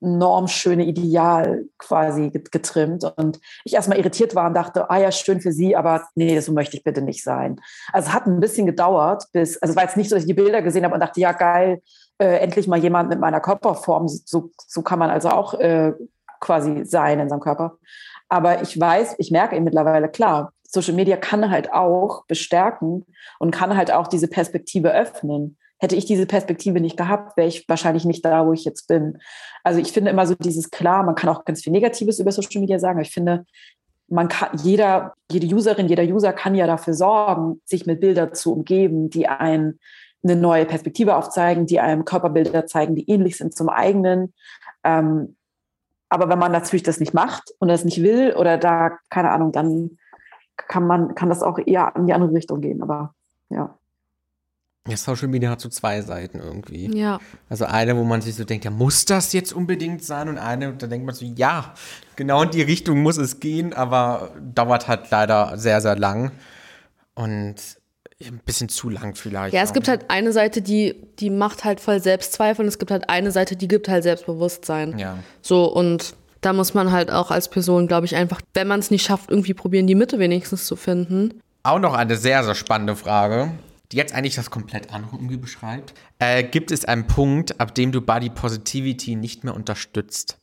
D: normschöne Ideal quasi getrimmt. Und ich erstmal irritiert war und dachte, ah ja, schön für sie, aber nee, so möchte ich bitte nicht sein. Also es hat ein bisschen gedauert, bis, also es war jetzt nicht so, dass ich die Bilder gesehen habe und dachte, ja geil, äh, endlich mal jemand mit meiner Körperform. So, so kann man also auch äh, quasi sein in seinem Körper. Aber ich weiß, ich merke eben mittlerweile, klar, Social Media kann halt auch bestärken und kann halt auch diese Perspektive öffnen. Hätte ich diese Perspektive nicht gehabt, wäre ich wahrscheinlich nicht da, wo ich jetzt bin. Also ich finde immer so dieses klar, man kann auch ganz viel Negatives über Social Media sagen, aber ich finde, man kann, jeder, jede Userin, jeder User kann ja dafür sorgen, sich mit Bildern zu umgeben, die einen eine neue Perspektive aufzeigen, die einem Körperbilder zeigen, die ähnlich sind zum eigenen. Ähm, aber wenn man natürlich das nicht macht und das nicht will oder da, keine Ahnung, dann kann man, kann das auch eher in die andere Richtung gehen. Aber ja.
B: Ja, Social Media hat so zwei Seiten irgendwie.
C: Ja.
B: Also eine, wo man sich so denkt, ja, muss das jetzt unbedingt sein? Und eine, da denkt man so, ja, genau in die Richtung muss es gehen, aber dauert halt leider sehr, sehr lang. Und ein bisschen zu lang vielleicht.
C: Ja, es gibt halt eine Seite, die, die macht halt voll Selbstzweifel und es gibt halt eine Seite, die gibt halt Selbstbewusstsein.
B: Ja.
C: So, und da muss man halt auch als Person, glaube ich, einfach, wenn man es nicht schafft, irgendwie probieren, die Mitte wenigstens zu finden.
B: Auch noch eine sehr, sehr spannende Frage, die jetzt eigentlich das komplett andere irgendwie beschreibt. Äh, gibt es einen Punkt, ab dem du Body Positivity nicht mehr unterstützt?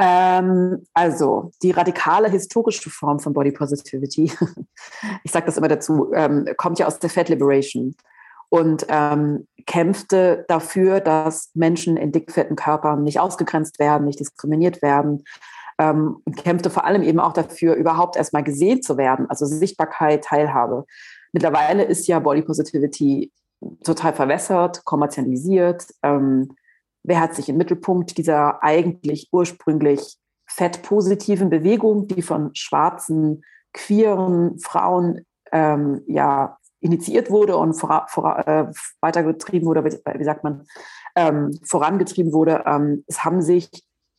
D: Ähm, also die radikale historische Form von Body Positivity, ich sage das immer dazu, ähm, kommt ja aus der Fat Liberation und ähm, kämpfte dafür, dass Menschen in dickfetten Körpern nicht ausgegrenzt werden, nicht diskriminiert werden. Ähm, und kämpfte vor allem eben auch dafür, überhaupt erstmal gesehen zu werden, also Sichtbarkeit, Teilhabe. Mittlerweile ist ja Body Positivity total verwässert, kommerzialisiert. Ähm, wer hat sich im Mittelpunkt dieser eigentlich ursprünglich fettpositiven Bewegung, die von schwarzen, queeren Frauen ähm, ja, initiiert wurde und vor, vor, äh, weitergetrieben wurde, wie, sagt man, ähm, vorangetrieben wurde. Ähm, es haben sich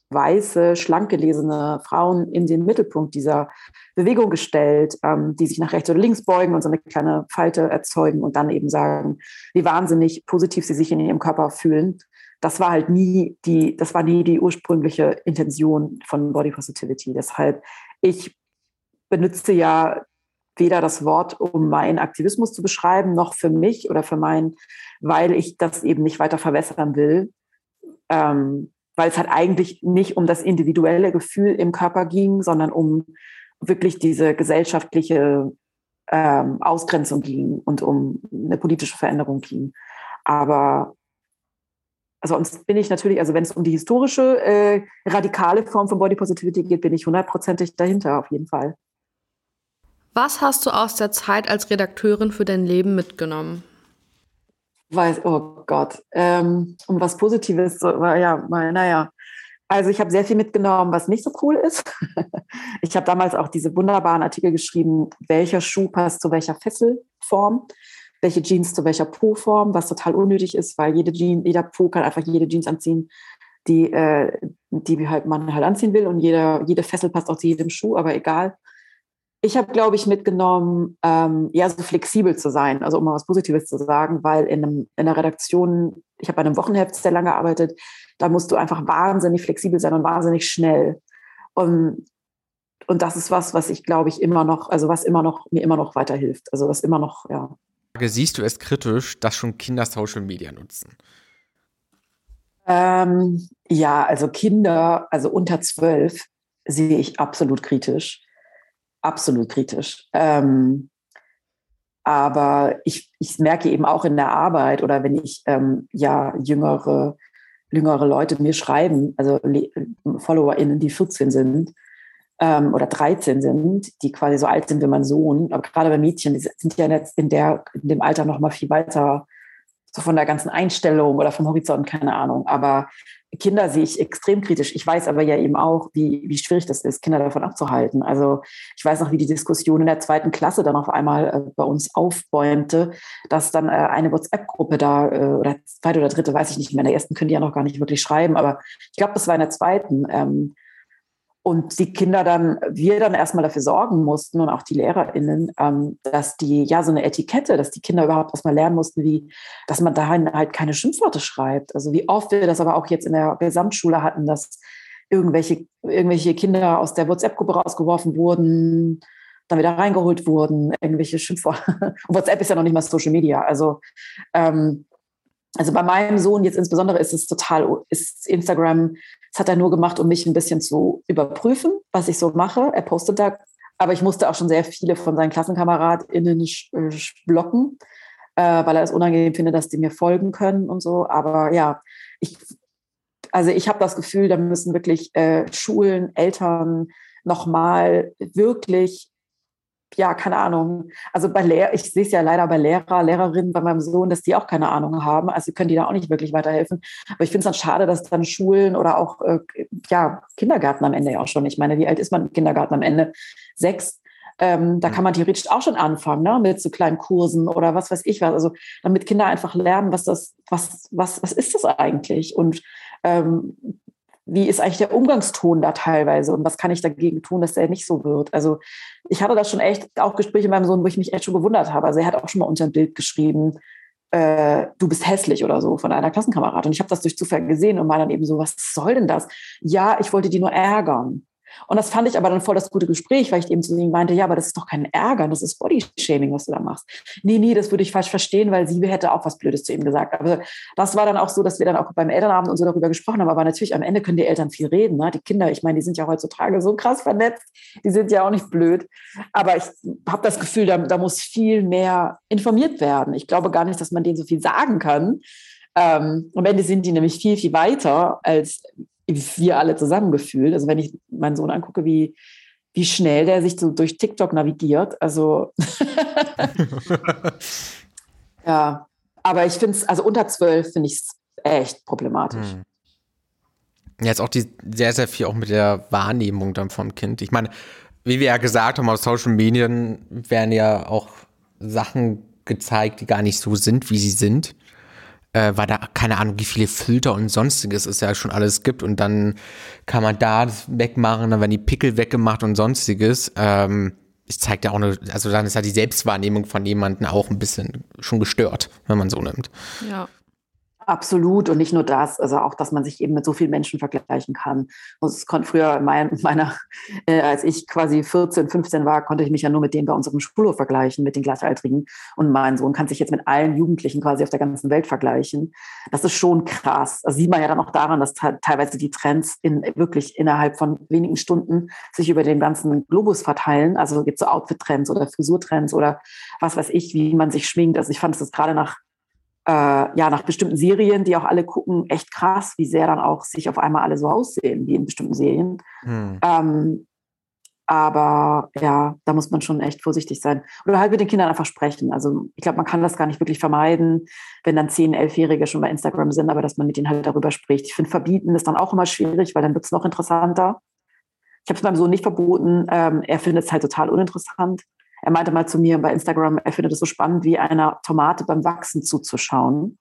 D: weiße, schlank gelesene Frauen in den Mittelpunkt dieser Bewegung gestellt, ähm, die sich nach rechts oder links beugen und so eine kleine Falte erzeugen und dann eben sagen, wie wahnsinnig positiv sie sich in ihrem Körper fühlen das war halt nie die, das war nie die ursprüngliche Intention von Body Positivity. Deshalb, ich benutze ja weder das Wort, um meinen Aktivismus zu beschreiben, noch für mich oder für meinen, weil ich das eben nicht weiter verwässern will. Ähm, weil es halt eigentlich nicht um das individuelle Gefühl im Körper ging, sondern um wirklich diese gesellschaftliche ähm, Ausgrenzung ging und um eine politische Veränderung ging. Aber sonst bin ich natürlich, also wenn es um die historische, äh, radikale Form von Body Positivity geht, bin ich hundertprozentig dahinter, auf jeden Fall.
C: Was hast du aus der Zeit als Redakteurin für dein Leben mitgenommen?
D: Weiß, oh Gott. Ähm, um was Positives, ja, mal, naja. Also ich habe sehr viel mitgenommen, was nicht so cool ist. ich habe damals auch diese wunderbaren Artikel geschrieben, welcher Schuh passt zu welcher Fesselform, welche Jeans zu welcher Po-Form, was total unnötig ist, weil jede Jeans, jeder Po kann einfach jede Jeans anziehen, die, äh, die halt man halt anziehen will und jeder, jede Fessel passt auch zu jedem Schuh, aber egal. Ich habe, glaube ich, mitgenommen, ähm, ja, so flexibel zu sein, also um mal was Positives zu sagen, weil in, einem, in einer Redaktion, ich habe bei einem Wochenheft sehr lange gearbeitet, da musst du einfach wahnsinnig flexibel sein und wahnsinnig schnell. Und, und das ist was, was ich, glaube ich, immer noch, also was immer noch, mir immer noch weiterhilft. Also was immer noch, ja.
B: Siehst du es kritisch, dass schon Kinder Social Media nutzen?
D: Ähm, ja, also Kinder, also unter zwölf, sehe ich absolut kritisch absolut kritisch. Ähm, aber ich, ich merke eben auch in der Arbeit oder wenn ich ähm, ja jüngere, jüngere Leute mir schreiben, also FollowerInnen, die 14 sind ähm, oder 13 sind, die quasi so alt sind wie mein Sohn, aber gerade bei Mädchen, die sind ja jetzt in, der, in dem Alter noch mal viel weiter so von der ganzen Einstellung oder vom Horizont, keine Ahnung. Aber Kinder sehe ich extrem kritisch. Ich weiß aber ja eben auch, wie, wie schwierig das ist, Kinder davon abzuhalten. Also ich weiß noch, wie die Diskussion in der zweiten Klasse dann auf einmal äh, bei uns aufbäumte, dass dann äh, eine WhatsApp-Gruppe da, äh, oder zweite oder dritte, weiß ich nicht mehr, in der ersten können die ja noch gar nicht wirklich schreiben, aber ich glaube, das war in der zweiten, ähm, und die Kinder dann, wir dann erstmal dafür sorgen mussten und auch die LehrerInnen, ähm, dass die, ja, so eine Etikette, dass die Kinder überhaupt erstmal lernen mussten, wie, dass man dahin halt keine Schimpfworte schreibt. Also wie oft wir das aber auch jetzt in der Gesamtschule hatten, dass irgendwelche, irgendwelche Kinder aus der WhatsApp-Gruppe rausgeworfen wurden, dann wieder reingeholt wurden, irgendwelche Schimpfworte. WhatsApp ist ja noch nicht mal Social Media. Also, ähm, also bei meinem Sohn jetzt insbesondere ist es total, ist Instagram das hat er nur gemacht, um mich ein bisschen zu überprüfen, was ich so mache. Er postet da, aber ich musste auch schon sehr viele von seinen KlassenkameradInnen äh, blocken, äh, weil er es unangenehm findet, dass die mir folgen können und so. Aber ja, ich, also ich habe das Gefühl, da müssen wirklich äh, Schulen, Eltern nochmal wirklich ja, keine Ahnung. Also bei Lehr ich sehe es ja leider bei Lehrer, Lehrerinnen bei meinem Sohn, dass die auch keine Ahnung haben. Also können die da auch nicht wirklich weiterhelfen. Aber ich finde es dann schade, dass dann Schulen oder auch äh, ja, Kindergarten am Ende ja auch schon. Ich meine, wie alt ist man im Kindergarten am Ende? Sechs. Ähm, da kann man theoretisch auch schon anfangen, ne? mit so kleinen Kursen oder was weiß ich was. Also damit Kinder einfach lernen, was das, was, was, was ist das eigentlich? Und ähm, wie ist eigentlich der Umgangston da teilweise und was kann ich dagegen tun, dass er nicht so wird. Also ich hatte da schon echt auch Gespräche mit meinem Sohn, wo ich mich echt schon gewundert habe. Also er hat auch schon mal unter ein Bild geschrieben, äh, du bist hässlich oder so von einer Klassenkameradin. Und ich habe das durch Zufall gesehen und war dann eben so, was soll denn das? Ja, ich wollte die nur ärgern. Und das fand ich aber dann voll das gute Gespräch, weil ich eben zu ihm meinte, ja, aber das ist doch kein Ärger, das ist Bodyshaming, was du da machst. Nee, nee, das würde ich falsch verstehen, weil sie hätte auch was Blödes zu ihm gesagt. Aber das war dann auch so, dass wir dann auch beim Elternabend und so darüber gesprochen haben. Aber natürlich am Ende können die Eltern viel reden. Ne? Die Kinder, ich meine, die sind ja heutzutage so krass vernetzt, die sind ja auch nicht blöd. Aber ich habe das Gefühl, da, da muss viel mehr informiert werden. Ich glaube gar nicht, dass man denen so viel sagen kann. Ähm, am Ende sind die nämlich viel, viel weiter als wir alle zusammengefühlt. Also wenn ich meinen Sohn angucke, wie, wie schnell der sich so durch TikTok navigiert. Also ja, aber ich finde es, also unter zwölf finde ich es echt problematisch. Hm.
B: Jetzt auch die sehr, sehr viel auch mit der Wahrnehmung dann vom Kind. Ich meine, wie wir ja gesagt haben, auf Social Medien werden ja auch Sachen gezeigt, die gar nicht so sind, wie sie sind äh, weil da keine Ahnung, wie viele Filter und sonstiges es ja schon alles gibt und dann kann man da das wegmachen, dann werden die Pickel weggemacht und sonstiges. Ähm, es zeigt ja auch eine, also dann ist ja die Selbstwahrnehmung von jemandem auch ein bisschen schon gestört, wenn man so nimmt.
C: Ja.
D: Absolut und nicht nur das, also auch, dass man sich eben mit so vielen Menschen vergleichen kann. Es konnte früher in mein, meiner, äh, als ich quasi 14, 15 war, konnte ich mich ja nur mit denen bei unserem Schulhof vergleichen, mit den Gleichaltrigen. Und mein Sohn kann sich jetzt mit allen Jugendlichen quasi auf der ganzen Welt vergleichen. Das ist schon krass. Das sieht man ja dann auch daran, dass teilweise die Trends in, wirklich innerhalb von wenigen Stunden sich über den ganzen Globus verteilen. Also gibt es so Outfit-Trends oder Frisurtrends oder was weiß ich, wie man sich schminkt. Also ich fand es gerade nach äh, ja, nach bestimmten Serien, die auch alle gucken, echt krass, wie sehr dann auch sich auf einmal alle so aussehen, wie in bestimmten Serien. Hm. Ähm, Aber ja, da muss man schon echt vorsichtig sein. Oder halt mit den Kindern einfach sprechen. Also ich glaube, man kann das gar nicht wirklich vermeiden, wenn dann zehn, elfjährige schon bei Instagram sind, aber dass man mit ihnen halt darüber spricht. Ich finde, verbieten ist dann auch immer schwierig, weil dann wird es noch interessanter. Ich habe es meinem Sohn nicht verboten. Ähm, er findet es halt total uninteressant. Er meinte mal zu mir bei Instagram, er findet es so spannend, wie einer Tomate beim Wachsen zuzuschauen.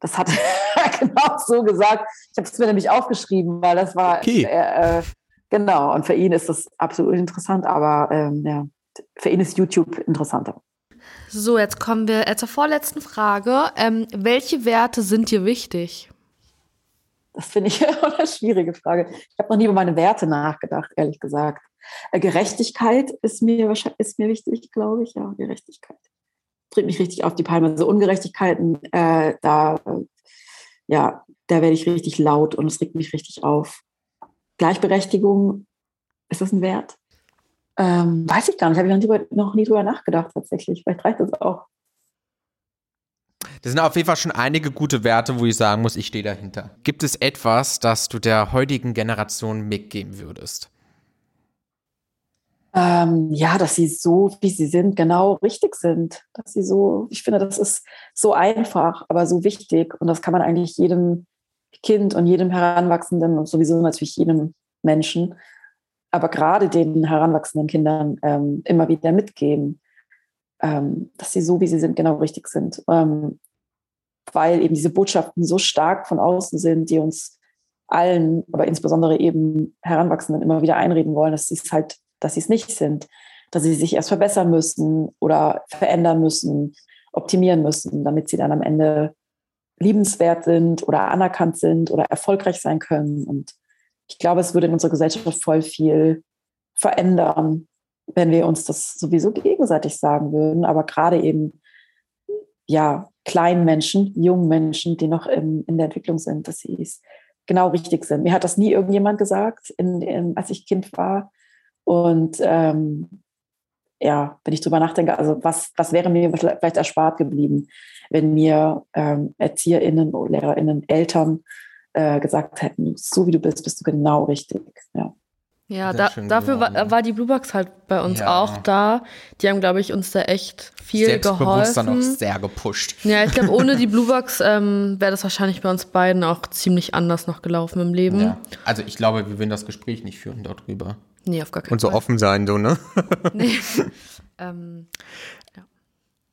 D: Das hat er genau so gesagt. Ich habe es mir nämlich aufgeschrieben, weil das war okay. äh, äh, genau. Und für ihn ist das absolut interessant, aber ähm, ja, für ihn ist YouTube interessanter.
C: So, jetzt kommen wir äh, zur vorletzten Frage. Ähm, welche Werte sind dir wichtig?
D: Das finde ich eine schwierige Frage. Ich habe noch nie über meine Werte nachgedacht, ehrlich gesagt. Äh, Gerechtigkeit ist mir, ist mir wichtig, glaube ich. Ja, Gerechtigkeit. Bringt mich richtig auf die Palme. Also Ungerechtigkeiten, äh, da, ja, da werde ich richtig laut und es regt mich richtig auf. Gleichberechtigung, ist das ein Wert? Ähm, weiß ich gar nicht, habe ich noch nie, noch nie drüber nachgedacht tatsächlich. Vielleicht reicht das auch.
B: Das sind auf jeden Fall schon einige gute Werte, wo ich sagen muss, ich stehe dahinter. Gibt es etwas, das du der heutigen Generation mitgeben würdest?
D: Ähm, ja, dass sie so, wie sie sind, genau richtig sind. Dass sie so, ich finde, das ist so einfach, aber so wichtig. Und das kann man eigentlich jedem Kind und jedem Heranwachsenden und sowieso natürlich jedem Menschen, aber gerade den heranwachsenden Kindern ähm, immer wieder mitgeben, ähm, dass sie so, wie sie sind, genau richtig sind. Ähm, weil eben diese Botschaften so stark von außen sind, die uns allen, aber insbesondere eben Heranwachsenden immer wieder einreden wollen, dass sie es halt dass sie es nicht sind, dass sie sich erst verbessern müssen oder verändern müssen, optimieren müssen, damit sie dann am Ende liebenswert sind oder anerkannt sind oder erfolgreich sein können. Und ich glaube, es würde in unserer Gesellschaft voll viel verändern, wenn wir uns das sowieso gegenseitig sagen würden. Aber gerade eben, ja, kleinen Menschen, jungen Menschen, die noch in, in der Entwicklung sind, dass sie es genau richtig sind. Mir hat das nie irgendjemand gesagt, in, in, als ich Kind war. Und ähm, ja, wenn ich drüber nachdenke, also was, was wäre mir vielleicht erspart geblieben, wenn mir ähm, ErzieherInnen, LehrerInnen, Eltern äh, gesagt hätten, so wie du bist, bist du genau richtig. Ja.
C: Da, dafür war, war, die Bluebox halt bei uns ja. auch da. Die haben, glaube ich, uns da echt viel geholfen. dann
B: auch sehr gepusht.
C: Ja, ich glaube, ohne die Bluebox ähm, wäre das wahrscheinlich bei uns beiden auch ziemlich anders noch gelaufen im Leben. Ja.
B: Also ich glaube, wir würden das Gespräch nicht führen darüber.
C: Nee, auf gar keinen Fall.
B: Und so Fall. offen sein, so, ne? nee. ähm, ja.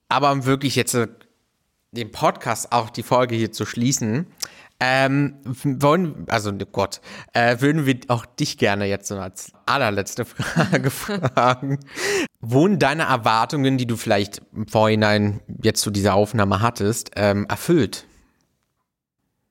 B: Aber um wirklich jetzt äh, den Podcast, auch die Folge hier zu schließen, ähm, wollen, also oh Gott, äh, würden wir auch dich gerne jetzt so als allerletzte Frage fragen. Wurden deine Erwartungen, die du vielleicht im Vorhinein jetzt zu dieser Aufnahme hattest, ähm, erfüllt?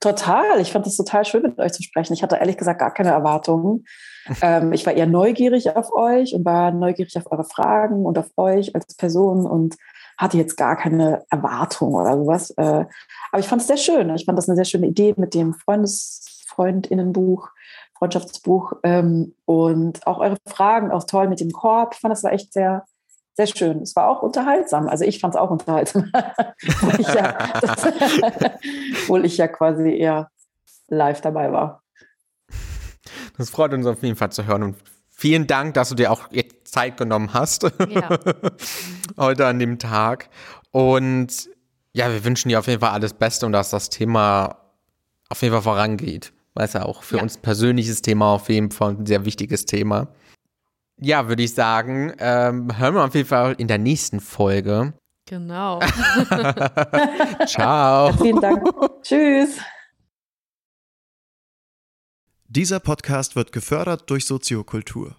D: Total. Ich fand es total schön, mit euch zu sprechen. Ich hatte ehrlich gesagt gar keine Erwartungen. ähm, ich war eher neugierig auf euch und war neugierig auf eure Fragen und auf euch als Person und hatte jetzt gar keine Erwartung oder sowas. Äh, aber ich fand es sehr schön. Ich fand das eine sehr schöne Idee mit dem Freundes Freundinnenbuch, Freundschaftsbuch ähm, und auch eure Fragen, auch toll mit dem Korb. Ich fand das war echt sehr, sehr schön. Es war auch unterhaltsam. Also ich fand es auch unterhaltsam, obwohl, ich ja, obwohl ich ja quasi eher live dabei war.
B: Das freut uns auf jeden Fall zu hören und vielen Dank, dass du dir auch Zeit genommen hast. Ja. Heute an dem Tag. Und ja, wir wünschen dir auf jeden Fall alles Beste und dass das Thema auf jeden Fall vorangeht. Weil es ja auch für ja. uns persönliches Thema auf jeden Fall ein sehr wichtiges Thema. Ja, würde ich sagen, ähm, hören wir auf jeden Fall in der nächsten Folge.
C: Genau.
B: Ciao.
D: Vielen Dank. Tschüss.
A: Dieser Podcast wird gefördert durch Soziokultur.